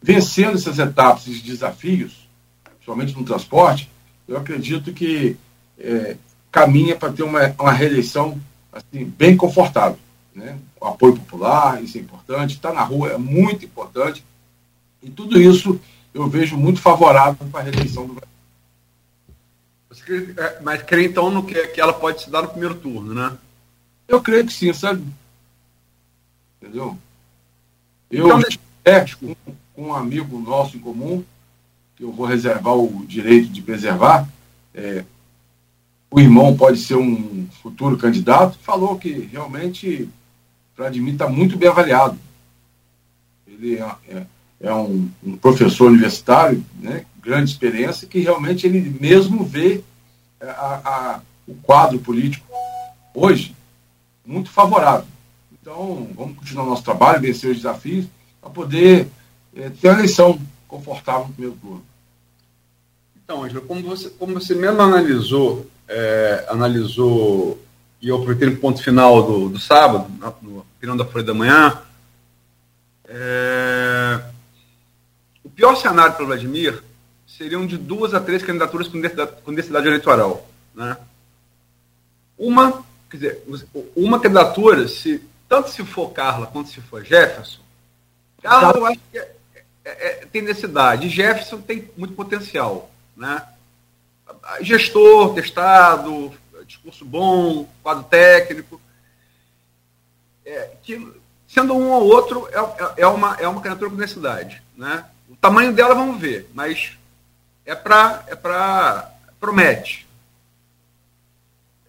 vencendo essas etapas, esses desafios, principalmente no transporte, eu acredito que é, caminha para ter uma, uma reeleição assim, bem confortável. Né? O apoio popular, isso é importante, estar tá na rua é muito importante. E tudo isso eu vejo muito favorável para a reeleição do Brasil. É, mas crê então no que, que ela pode se dar no primeiro turno, né? Eu creio que sim, sabe? Entendeu? Eu então, é, com, com um amigo nosso em comum, que eu vou reservar o direito de preservar, é, o irmão pode ser um futuro candidato, falou que realmente Vladimir está muito bem avaliado. Ele é, é, é um, um, professor universitário, né, grande experiência, que realmente ele mesmo vê a, a, o quadro político hoje muito favorável. Então, vamos continuar nosso trabalho, vencer os desafios, para poder é, ter a eleição confortável no primeiro turno. Então, Angela, como você, como você mesmo analisou, é, analisou, e eu aproveitei no ponto final do, do sábado, no opinião da Folha da Manhã, é, o pior cenário para o Vladimir seriam de duas a três candidaturas com densidade, com densidade eleitoral. Né? Uma, quer dizer, uma candidatura, se, tanto se for Carla quanto se for Jefferson, Carla eu acho que é, é, é, tem densidade, Jefferson tem muito potencial. Né? Gestor, testado, discurso bom, quadro técnico. É, que, sendo um ou outro, é, é, é uma, é uma candidatura com densidade. Né? O tamanho dela vamos ver, mas é para. É pra, promete.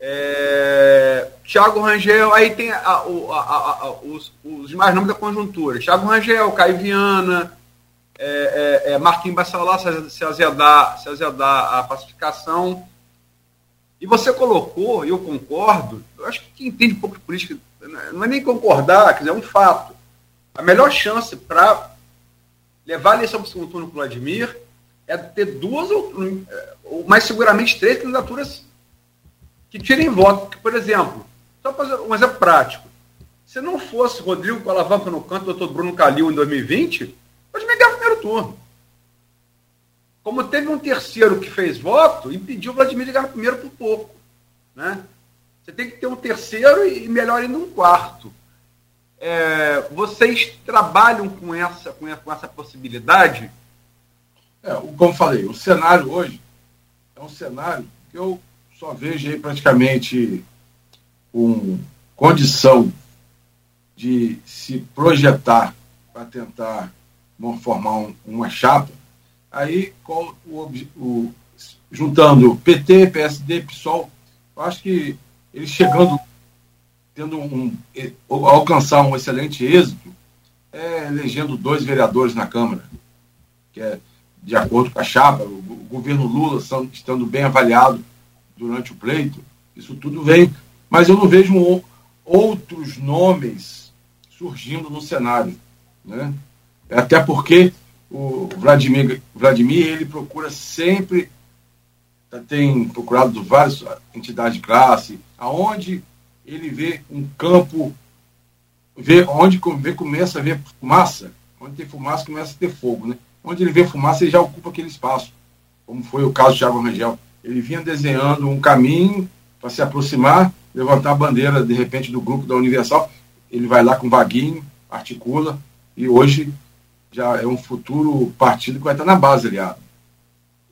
É, Thiago Rangel, aí tem a, a, a, os, os mais nomes da conjuntura. Thiago Rangel, Caio Viana, é, é, é Marquinhos Bassalá, se azedar, se azedar a pacificação. E você colocou, e eu concordo, eu acho que quem entende um pouco de política, não é nem concordar, quer dizer, é um fato. A melhor chance para levar a eleição para o segundo turno com o Vladimir é ter duas ou, ou mais seguramente três candidaturas que tirem voto. Por exemplo, só fazer um exemplo prático. Se não fosse Rodrigo com alavanca no canto, doutor Bruno Calil em 2020, pode me ganhar o primeiro turno. Como teve um terceiro que fez voto, impediu o Vladimir de ganhar primeiro por pouco. Né? Você tem que ter um terceiro e melhor ainda um quarto. É, vocês trabalham com essa, com essa possibilidade é, como falei, o cenário hoje é um cenário que eu só vejo aí praticamente com condição de se projetar para tentar formar um, uma chapa, aí o, o, juntando PT, PSD, PSOL, eu acho que eles chegando, tendo um, alcançar um excelente êxito, é elegendo dois vereadores na Câmara, que é de acordo com a chapa, o, governo Lula são, estando bem avaliado durante o pleito, isso tudo vem. Mas eu não vejo outros nomes surgindo no cenário. Né? Até porque o Vladimir, Vladimir ele procura sempre, tem procurado várias entidades de classe, aonde ele vê um campo, vê onde vê, começa a ver fumaça, onde tem fumaça começa a ter fogo. Né? Onde ele vê fumaça, ele já ocupa aquele espaço, como foi o caso de Thiago Rangel. Ele vinha desenhando um caminho para se aproximar, levantar a bandeira, de repente, do grupo da Universal. Ele vai lá com vaguinho, articula, e hoje já é um futuro partido que vai estar na base aliado.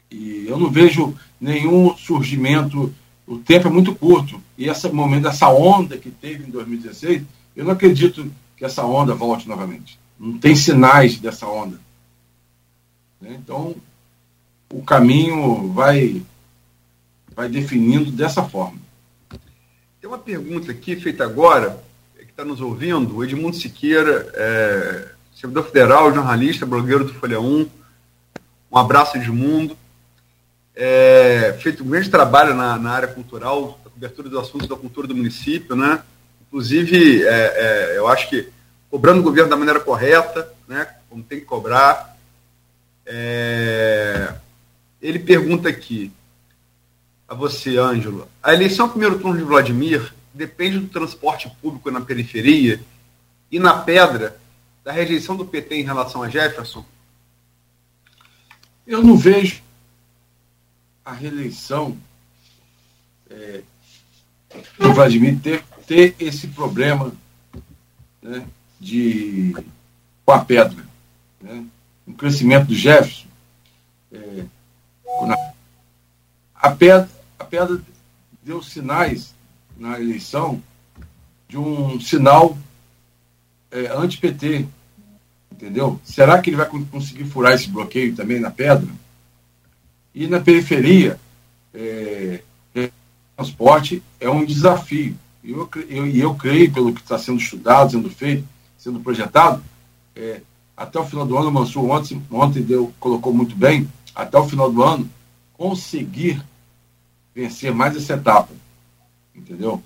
E eu não vejo nenhum surgimento, o tempo é muito curto, e esse momento, essa onda que teve em 2016, eu não acredito que essa onda volte novamente. Não tem sinais dessa onda. Né? Então, o caminho vai, vai definindo dessa forma. Tem uma pergunta aqui feita agora, que está nos ouvindo, o Edmundo Siqueira, é, servidor federal, jornalista, blogueiro do Folha 1. Um abraço, Edmundo. É, feito um grande trabalho na, na área cultural, a cobertura dos assuntos da cultura do município, né? Inclusive, é, é, eu acho que cobrando o governo da maneira correta, né? Como tem que cobrar. É, ele pergunta aqui a você, Ângelo. A eleição primeiro turno de Vladimir depende do transporte público na periferia e na pedra da rejeição do PT em relação a Jefferson? Eu não vejo a reeleição é, do Vladimir ter, ter esse problema né, de com a pedra. Né? O crescimento do Jefferson. É, a, pedra, a pedra deu sinais na eleição de um sinal é, anti-PT, Entendeu? Será que ele vai conseguir furar esse bloqueio também na pedra? E na periferia, é, é, transporte é um desafio. E eu, eu, eu creio, pelo que está sendo estudado, sendo feito, sendo projetado, é, até o final do ano, o Mansur ontem, ontem deu, colocou muito bem, até o final do ano, conseguir vencer mais essa etapa. Entendeu?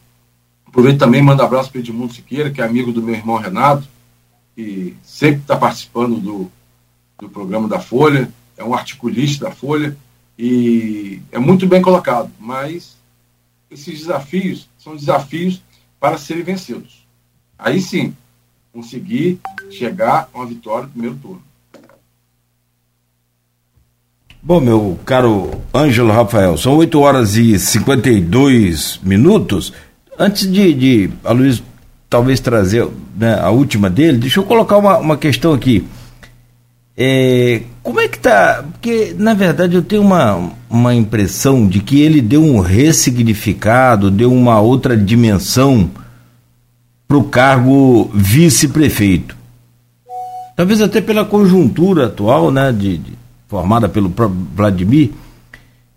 Aproveito também mando abraço para o Edmundo Siqueira, que é amigo do meu irmão Renato, que sempre está participando do, do programa da Folha, é um articulista da Folha e é muito bem colocado, mas esses desafios são desafios para serem vencidos. Aí sim, conseguir chegar a uma vitória no primeiro turno. Bom, meu caro Ângelo Rafael, são 8 horas e 52 minutos. Antes de, de a Luiz talvez trazer né, a última dele, deixa eu colocar uma, uma questão aqui. É, como é que tá? Porque, na verdade, eu tenho uma, uma impressão de que ele deu um ressignificado, deu uma outra dimensão para o cargo vice-prefeito. Talvez até pela conjuntura atual, né, de, de formada pelo Vladimir,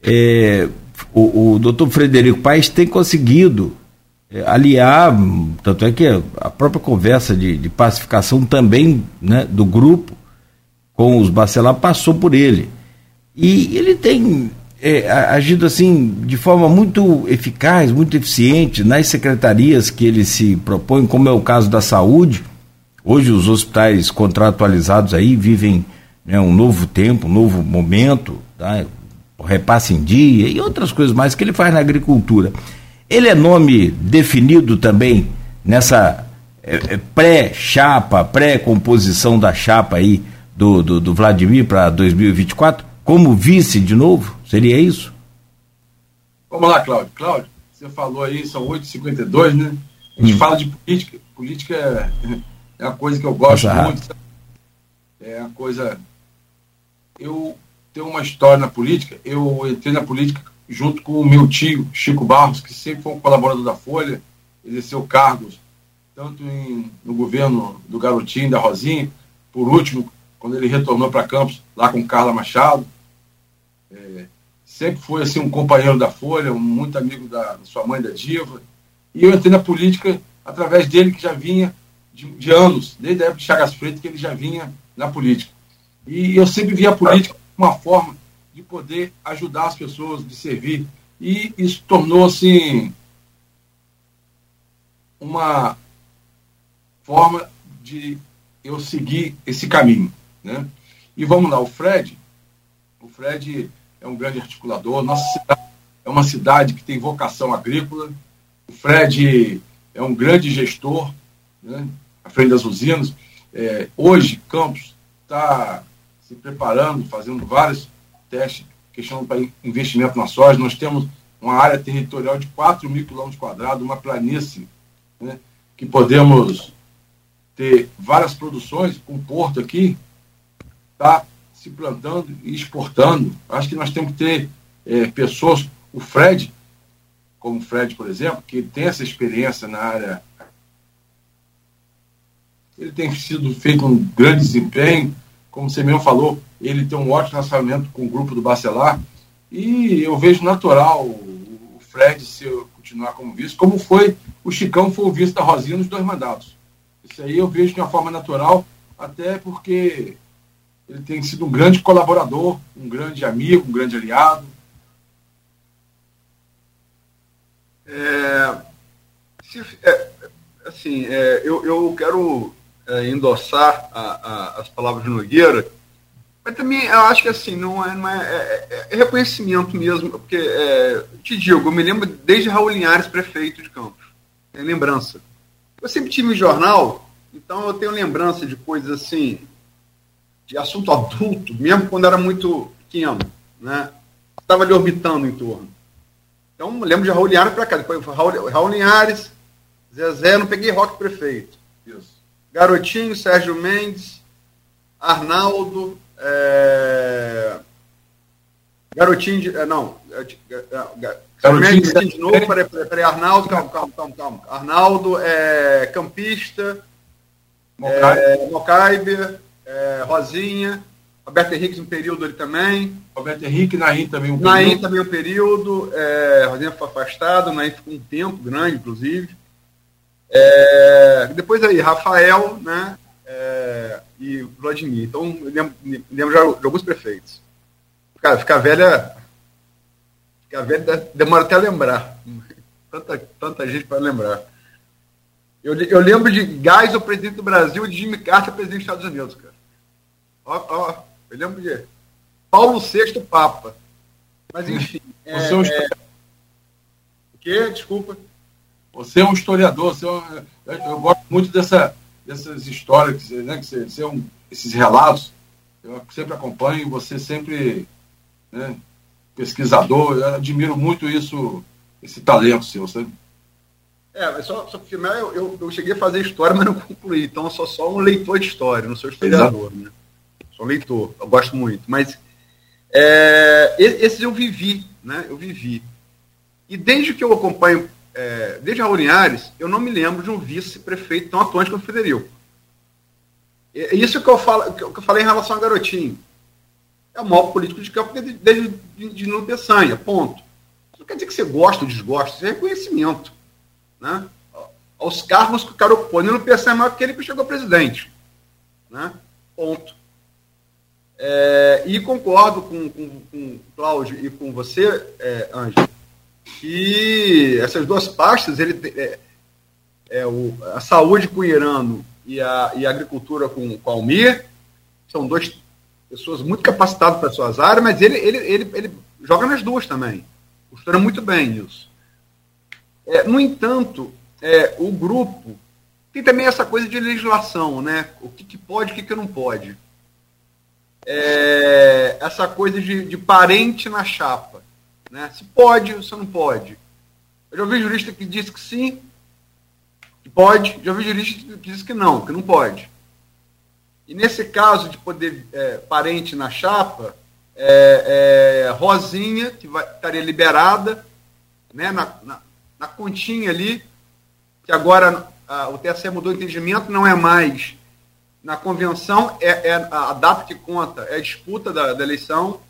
é, o, o doutor Frederico Paes tem conseguido é, aliar, tanto é que a própria conversa de, de pacificação também né, do grupo com os Bacelar passou por ele. E ele tem é, agido assim de forma muito eficaz, muito eficiente nas secretarias que ele se propõe, como é o caso da saúde. Hoje os hospitais contratualizados aí vivem né, um novo tempo, um novo momento, tá? repasse em dia e outras coisas mais que ele faz na agricultura. Ele é nome definido também nessa é, é, pré-chapa, pré-composição da chapa aí do, do, do Vladimir para 2024, como vice de novo? Seria isso? Vamos lá, Cláudio. Cláudio, você falou aí, são 8h52, né? A gente hum. fala de política. Política é, é uma coisa que eu gosto muito. É uma coisa. Eu tenho uma história na política. Eu entrei na política junto com o meu tio, Chico Barros, que sempre foi um colaborador da Folha, exerceu cargos tanto em, no governo do Garotinho, da Rosinha, por último, quando ele retornou para Campos, lá com Carla Machado. É, sempre foi assim, um companheiro da Folha, um, muito amigo da, sua mãe, da Diva. E eu entrei na política através dele, que já vinha de, de anos, desde a época de Chagas Freitas, que ele já vinha na política. E eu sempre via a política uma forma de poder ajudar as pessoas, de servir. E isso tornou-se assim, uma forma de eu seguir esse caminho. Né? E vamos lá, o Fred, o Fred é um grande articulador, nossa cidade é uma cidade que tem vocação agrícola, o Fred é um grande gestor, né, à frente das usinas. É, hoje, Campos está se preparando, fazendo vários testes, questionando para investimento na soja. Nós temos uma área territorial de 4 mil quilômetros quadrados, uma planície, né, que podemos ter várias produções, um porto aqui, está se plantando e exportando. Acho que nós temos que ter é, pessoas, o Fred, como o Fred, por exemplo, que tem essa experiência na área. Ele tem sido feito um grande desempenho, como você mesmo falou, ele tem um ótimo relacionamento com o grupo do Bacelar, e eu vejo natural o Fred se continuar como vice, como foi o Chicão foi o vice da Rosinha nos dois mandatos. Isso aí eu vejo de uma forma natural, até porque ele tem sido um grande colaborador, um grande amigo, um grande aliado, É, se, é, assim, é, eu, eu quero é, endossar a, a, as palavras de Nogueira, mas também eu acho que assim, não é, não é, é, é reconhecimento mesmo, porque te digo, eu me lembro desde Raul Linhares, prefeito de Campos, tem lembrança. Eu sempre tive jornal, então eu tenho lembrança de coisas assim, de assunto adulto, mesmo quando era muito pequeno, né? Estava ali orbitando em torno. Então, lembro de Raul Linhares para cá. Depois Raul, Raul Linhares, Zezé, não peguei rock prefeito. Isso. Garotinho, Sérgio Mendes, Arnaldo, é... Garotinho de. É, não. É, Garotinho Mendes, de novo, peraí, peraí, peraí, Arnaldo, calma, calma, calma, calma. Arnaldo, é, campista, Mocaibe, é, é, Rosinha, Roberto Henrique um período ali também. Roberto Henrique, Naim também um período. Naim também um período. É, Rosinha foi afastado, Naim ficou um tempo grande, inclusive. É, depois aí, Rafael, né? É, e Vladimir. Então, lembro, lembro de alguns prefeitos. Cara, ficar velha. Ficar velha demora até a lembrar. Tanta, tanta gente para lembrar. Eu, eu lembro de Gás, o presidente do Brasil, e de Jimmy Carter, presidente dos Estados Unidos, cara. Ó, ó, eu lembro de Paulo VI Papa. Mas enfim. É, você é um é... O quê? Desculpa. Você é um historiador, você é um... eu gosto muito dessa, dessas histórias, né, que você, você é um, esses relatos. Eu sempre acompanho, você sempre né, pesquisador, eu admiro muito isso, esse talento seu, sabe? É, só, só porque eu, eu, eu, cheguei a fazer história, mas não concluí. Então eu sou só um leitor de história, não sou historiador. Né? Sou leitor, eu gosto muito. Mas é, esses eu vivi, né? Eu vivi. E desde que eu acompanho, é, desde Raul Linhares, eu não me lembro de um vice-prefeito tão atuante quanto o Federico. É isso que eu, falo, que eu falei em relação a Garotinho. É o maior político de campo desde de, de Peçanha, ponto. Isso não quer dizer que você gosta ou desgosta, isso é reconhecimento. Né? Aos cargos que o cara opõe. Nuno Peçanha é maior que ele que chegou presidente. Né? Ponto. É, e concordo com, com, com Cláudio e com você, é, Ângelo, que essas duas pastas, ele, é, é o, a saúde com o Irano e a, e a agricultura com, com Almir, são duas pessoas muito capacitadas para suas áreas, mas ele, ele, ele, ele joga nas duas também. Costura muito bem isso. É, no entanto, é, o grupo tem também essa coisa de legislação, né? O que, que pode o que, que não pode é, essa coisa de, de, parente na chapa. Né? Se pode ou se não pode. Eu já ouvi jurista que disse que sim, que pode, já ouvi jurista que disse que não, que não pode. E nesse caso de poder é, parente na chapa, é, é, Rosinha, que vai, estaria liberada né, na, na, na continha ali, que agora a, o TSE mudou o entendimento, não é mais na convenção é, é, a data que conta é a disputa da, da eleição.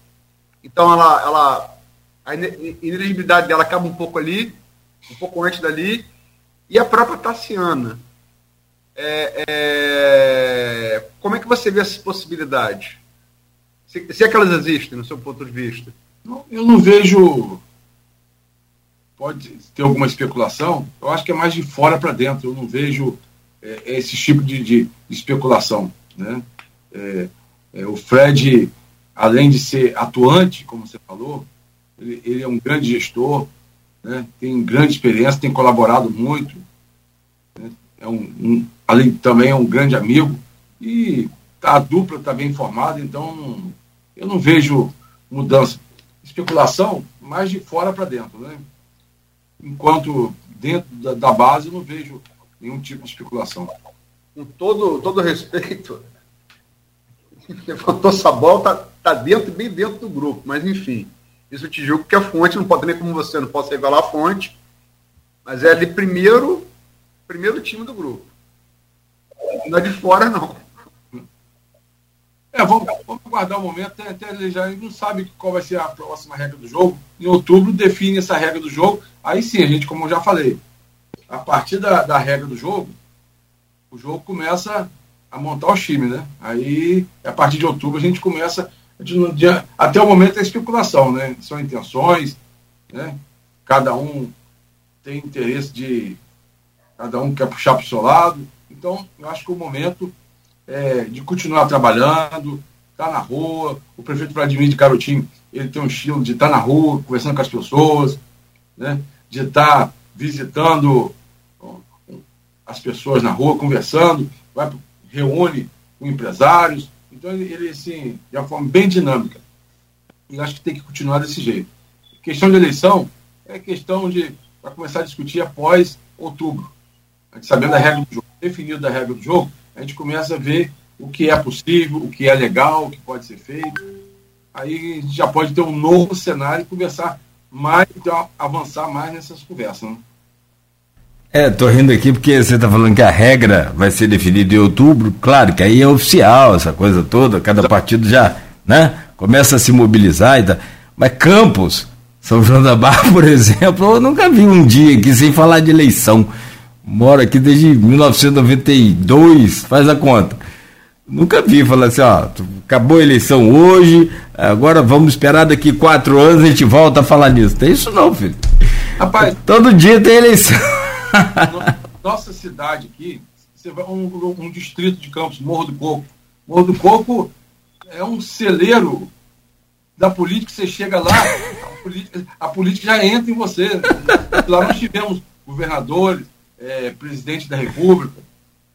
Então ela, ela a inelegibilidade dela acaba um pouco ali, um pouco antes dali. E a própria Tassiana. É, é, como é que você vê essa possibilidade? Se, se é que elas existem, no seu ponto de vista. Eu não vejo. Pode ter alguma especulação. Eu acho que é mais de fora para dentro. Eu não vejo é, esse tipo de, de, especulação. Né? É, é, o Fred, além de ser atuante, como você falou, ele, ele é um grande gestor, né? tem grande experiência, tem colaborado muito. Né? É um, um, além também é um grande amigo. E a dupla está bem formada, então eu não vejo mudança. Especulação mais de fora para dentro. Né? Enquanto dentro da, da base eu não vejo nenhum tipo de especulação. Com todo, todo respeito, levantou essa bola, tá, tá dentro, bem dentro do grupo, mas enfim, isso eu te julgo que a fonte, não pode nem como você, não posso revelar a fonte, mas é ali primeiro, primeiro time do grupo. Não é de fora, não. É, vamos, vamos aguardar o um momento, até, até ele já não sabe qual vai ser a próxima regra do jogo. Em outubro define essa regra do jogo. Aí sim, a gente, como eu já falei, a partir da, da regra do jogo, o jogo começa a montar o time, né? Aí, a partir de outubro, a gente começa. De, de, até o momento é especulação, né? São intenções, né? Cada um tem interesse de. Cada um quer puxar para o seu lado. Então, eu acho que o momento é de continuar trabalhando, estar tá na rua. O prefeito Vladimir de Carotinho, ele tem um estilo de estar tá na rua, conversando com as pessoas, né? de estar tá visitando as pessoas na rua, conversando, vai, reúne com empresários. Então, ele, assim, de uma forma bem dinâmica. E acho que tem que continuar desse jeito. Questão de eleição é questão de para começar a discutir após outubro. A gente sabendo da regra do jogo, definido da regra do jogo, a gente começa a ver o que é possível, o que é legal, o que pode ser feito. Aí a gente já pode ter um novo cenário e conversar mais, avançar mais nessas conversas. Né? É, tô rindo aqui porque você está falando que a regra vai ser definida em outubro. Claro que aí é oficial essa coisa toda, cada partido já né, começa a se mobilizar e tal. Mas Campos, São João da Barra, por exemplo, eu nunca vi um dia aqui sem falar de eleição. Moro aqui desde 1992, faz a conta. Nunca vi falar assim, ó, acabou a eleição hoje, agora vamos esperar daqui quatro anos a gente volta a falar nisso. Tem isso não, filho. Rapaz, todo dia tem eleição. Nossa cidade aqui, você vai um, um distrito de Campos, Morro do Coco. Morro do Coco é um celeiro da política, você chega lá, a política, a política já entra em você. Lá nós tivemos governadores, é, presidente da República,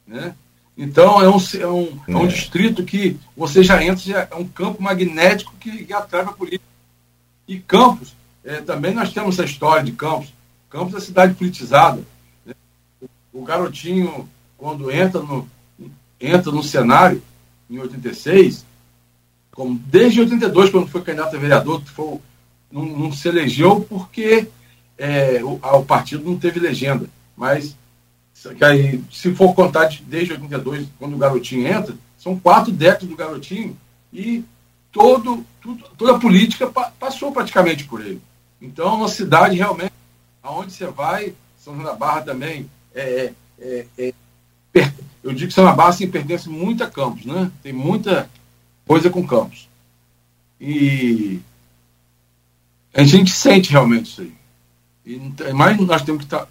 né? Então é um, é, um, é um é. distrito que você já entra, já é um campo magnético que, que atrai a política. E Campos, é, também nós temos essa história de Campos. Campos é cidade politizada o garotinho, quando entra no, entra no cenário, em 86, como desde 82, quando foi candidato a vereador, foi, não, não se elegeu porque é, o, o, partido não teve legenda. Mas aí, se for contar de, desde 82, quando o garotinho entra, são quatro décadas do garotinho e todo, tudo, toda a política pa, passou praticamente por ele. Então, uma cidade realmente, aonde você vai, São João da Barra também, é, é, é, é eu digo que São Barra assim, pertence muito a Campos, né? Tem muita coisa com Campos. E a gente sente realmente isso aí. E mais nós temos que tá,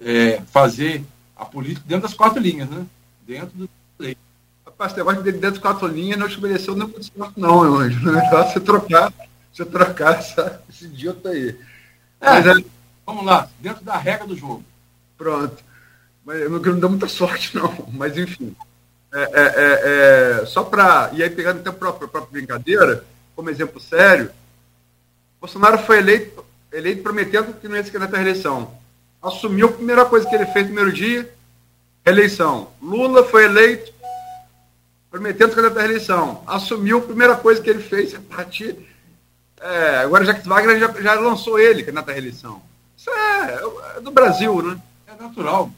é, fazer a política dentro das quatro linhas, né? Dentro do lei. Rapaz, esse negócio de dentro das quatro linhas não estabeleceu não é certo, não, meu anjo. O negócio é você trocar, você trocar essa, esse idiota aí. É, Mas, é, vamos lá, dentro da regra do jogo. Pronto. Mas eu não, não dou muita sorte, não. Mas enfim. É, é, é, é só para. E aí, pegando até a própria, a própria brincadeira, como exemplo sério, Bolsonaro foi eleito, eleito prometendo que não ia se candidatar à reeleição. Assumiu a primeira coisa que ele fez no primeiro dia, reeleição. Lula foi eleito prometendo se candidatar à reeleição. Assumiu a primeira coisa que ele fez a partir. É, agora, Jacques Wagner já, já lançou ele candidato à reeleição. Isso é, é do Brasil, né? É natural.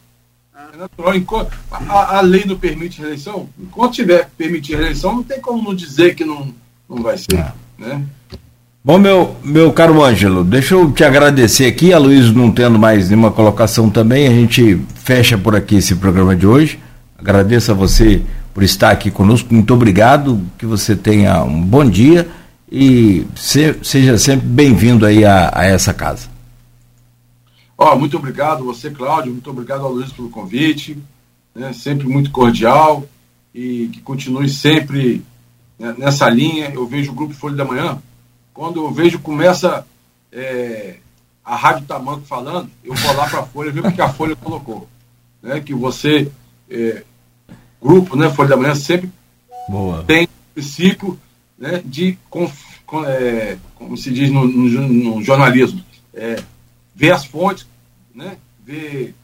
É natural. Enquanto, a, a lei não permite reeleição. Enquanto tiver permitir reeleição, não tem como não dizer que não, não vai ser. É. Né? Bom, meu, meu caro Ângelo, deixa eu te agradecer aqui, a Luiz não tendo mais nenhuma colocação também, a gente fecha por aqui esse programa de hoje. Agradeço a você por estar aqui conosco. Muito obrigado, que você tenha um bom dia e se, seja sempre bem-vindo aí a, a, essa casa. Oh, muito obrigado você, Cláudio, muito obrigado ao Luiz pelo convite, né, sempre muito cordial e que continue sempre né, nessa linha. Eu vejo o Grupo Folha da Manhã, quando eu vejo começa é, a Rádio Tamanco falando, eu vou lá para a Folha ver o que a Folha colocou. Né, que você, é, grupo, né, Folha da Manhã, sempre Boa. tem princípio né, de, com, com, é, como se diz no, no, no jornalismo, é, ver as fontes, né, ver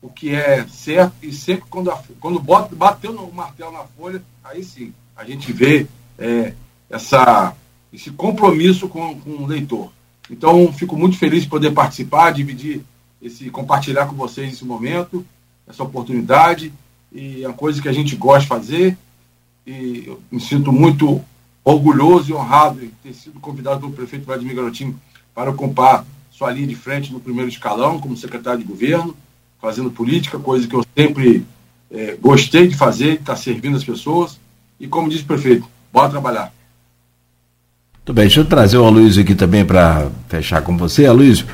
o que é certo e sempre quando, a, quando bota, bateu no martelo na folha, aí sim, a gente vê é, essa, esse compromisso com, com o leitor. Então, fico muito feliz de poder participar, dividir, esse, compartilhar com vocês esse momento, essa oportunidade, e é coisa que a gente gosta de fazer, e eu me sinto muito orgulhoso e honrado de ter sido convidado pelo prefeito Vladimir Garotinho para ocupar sua linha de frente no primeiro escalão, como secretário de governo, fazendo política, coisa que eu sempre é, gostei de fazer, de estar servindo as pessoas. E como disse o prefeito, bora trabalhar. Muito bem, deixa eu trazer o Aloysio aqui também para fechar com você. Aloysio,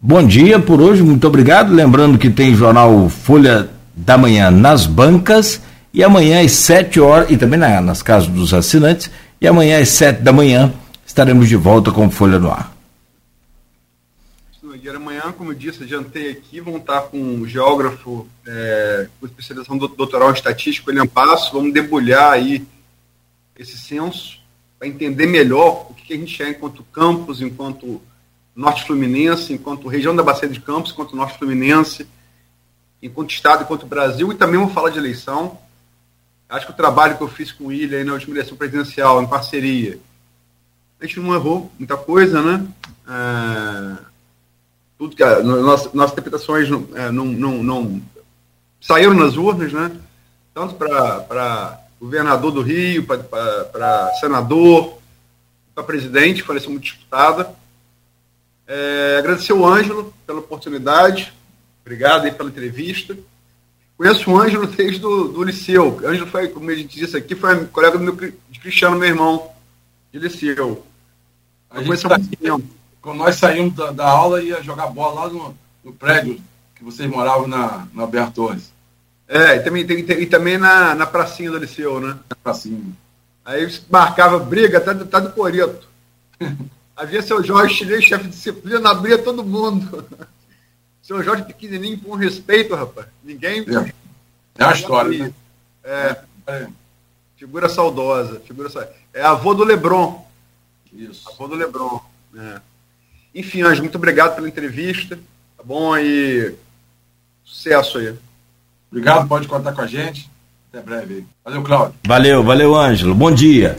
bom dia por hoje, muito obrigado. Lembrando que tem jornal Folha da Manhã nas bancas e amanhã às 7 horas, e também na, nas casas dos assinantes, e amanhã às 7 da manhã estaremos de volta com Folha no Ar. Amanhã, como eu disse, adiantei aqui, vão estar com um geógrafo é, com especialização do, doutoral em estatística, William Passo, vamos debulhar aí esse censo para entender melhor o que a gente é enquanto campus, enquanto Norte Fluminense, enquanto região da Bacia de Campos, enquanto Norte Fluminense, enquanto Estado, enquanto Brasil, e também vou falar de eleição. Acho que o trabalho que eu fiz com o William na última eleição presidencial, em parceria, a gente não errou muita coisa, né? É, tudo que nossas, nossas interpretações não, é, não, não, não, saíram nas urnas, né? Tanto para governador do Rio, para senador, para presidente, que faleceu muito disputada. É, agradecer o Ângelo pela oportunidade, obrigado aí pela entrevista. Conheço o Ângelo desde do, do Liceu. O Ângelo foi, como a gente disse aqui, foi colega do meu, de Cristiano, meu irmão, de Liceu. A gente tá, quando nós saímos da, da, aula, ia jogar bola lá no, no prédio que vocês moravam na, na Alberto Torres. É, e também, tem, tem, e também na, na pracinha do Liceu, né? Na pracinha. Aí marcava briga até do, até do Coreto. Havia seu Jorge chinês, chefe de disciplina, abria todo mundo. Seu Jorge pequenininho com respeito, rapaz. Ninguém. É, é a história, né? É. é. Figura saudosa. Figura É avô do Lebron. Isso. Avô do Lebron. É. Enfim, Anjo, muito obrigado pela entrevista. Tá bom? E sucesso aí. Obrigado, pode contar com a gente. Até breve. Valeu, Cláudio. Valeu, valeu, Ângelo. Bom dia.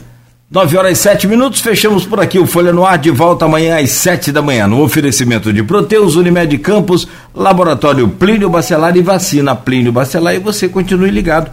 9 horas e 7 minutos, fechamos por aqui o Folha no Ar, de volta amanhã às 7 da manhã, no oferecimento de Proteus, Unimed Campos, Laboratório Plínio Bacelar e Vacina Plínio Bacelar, e você continue ligado.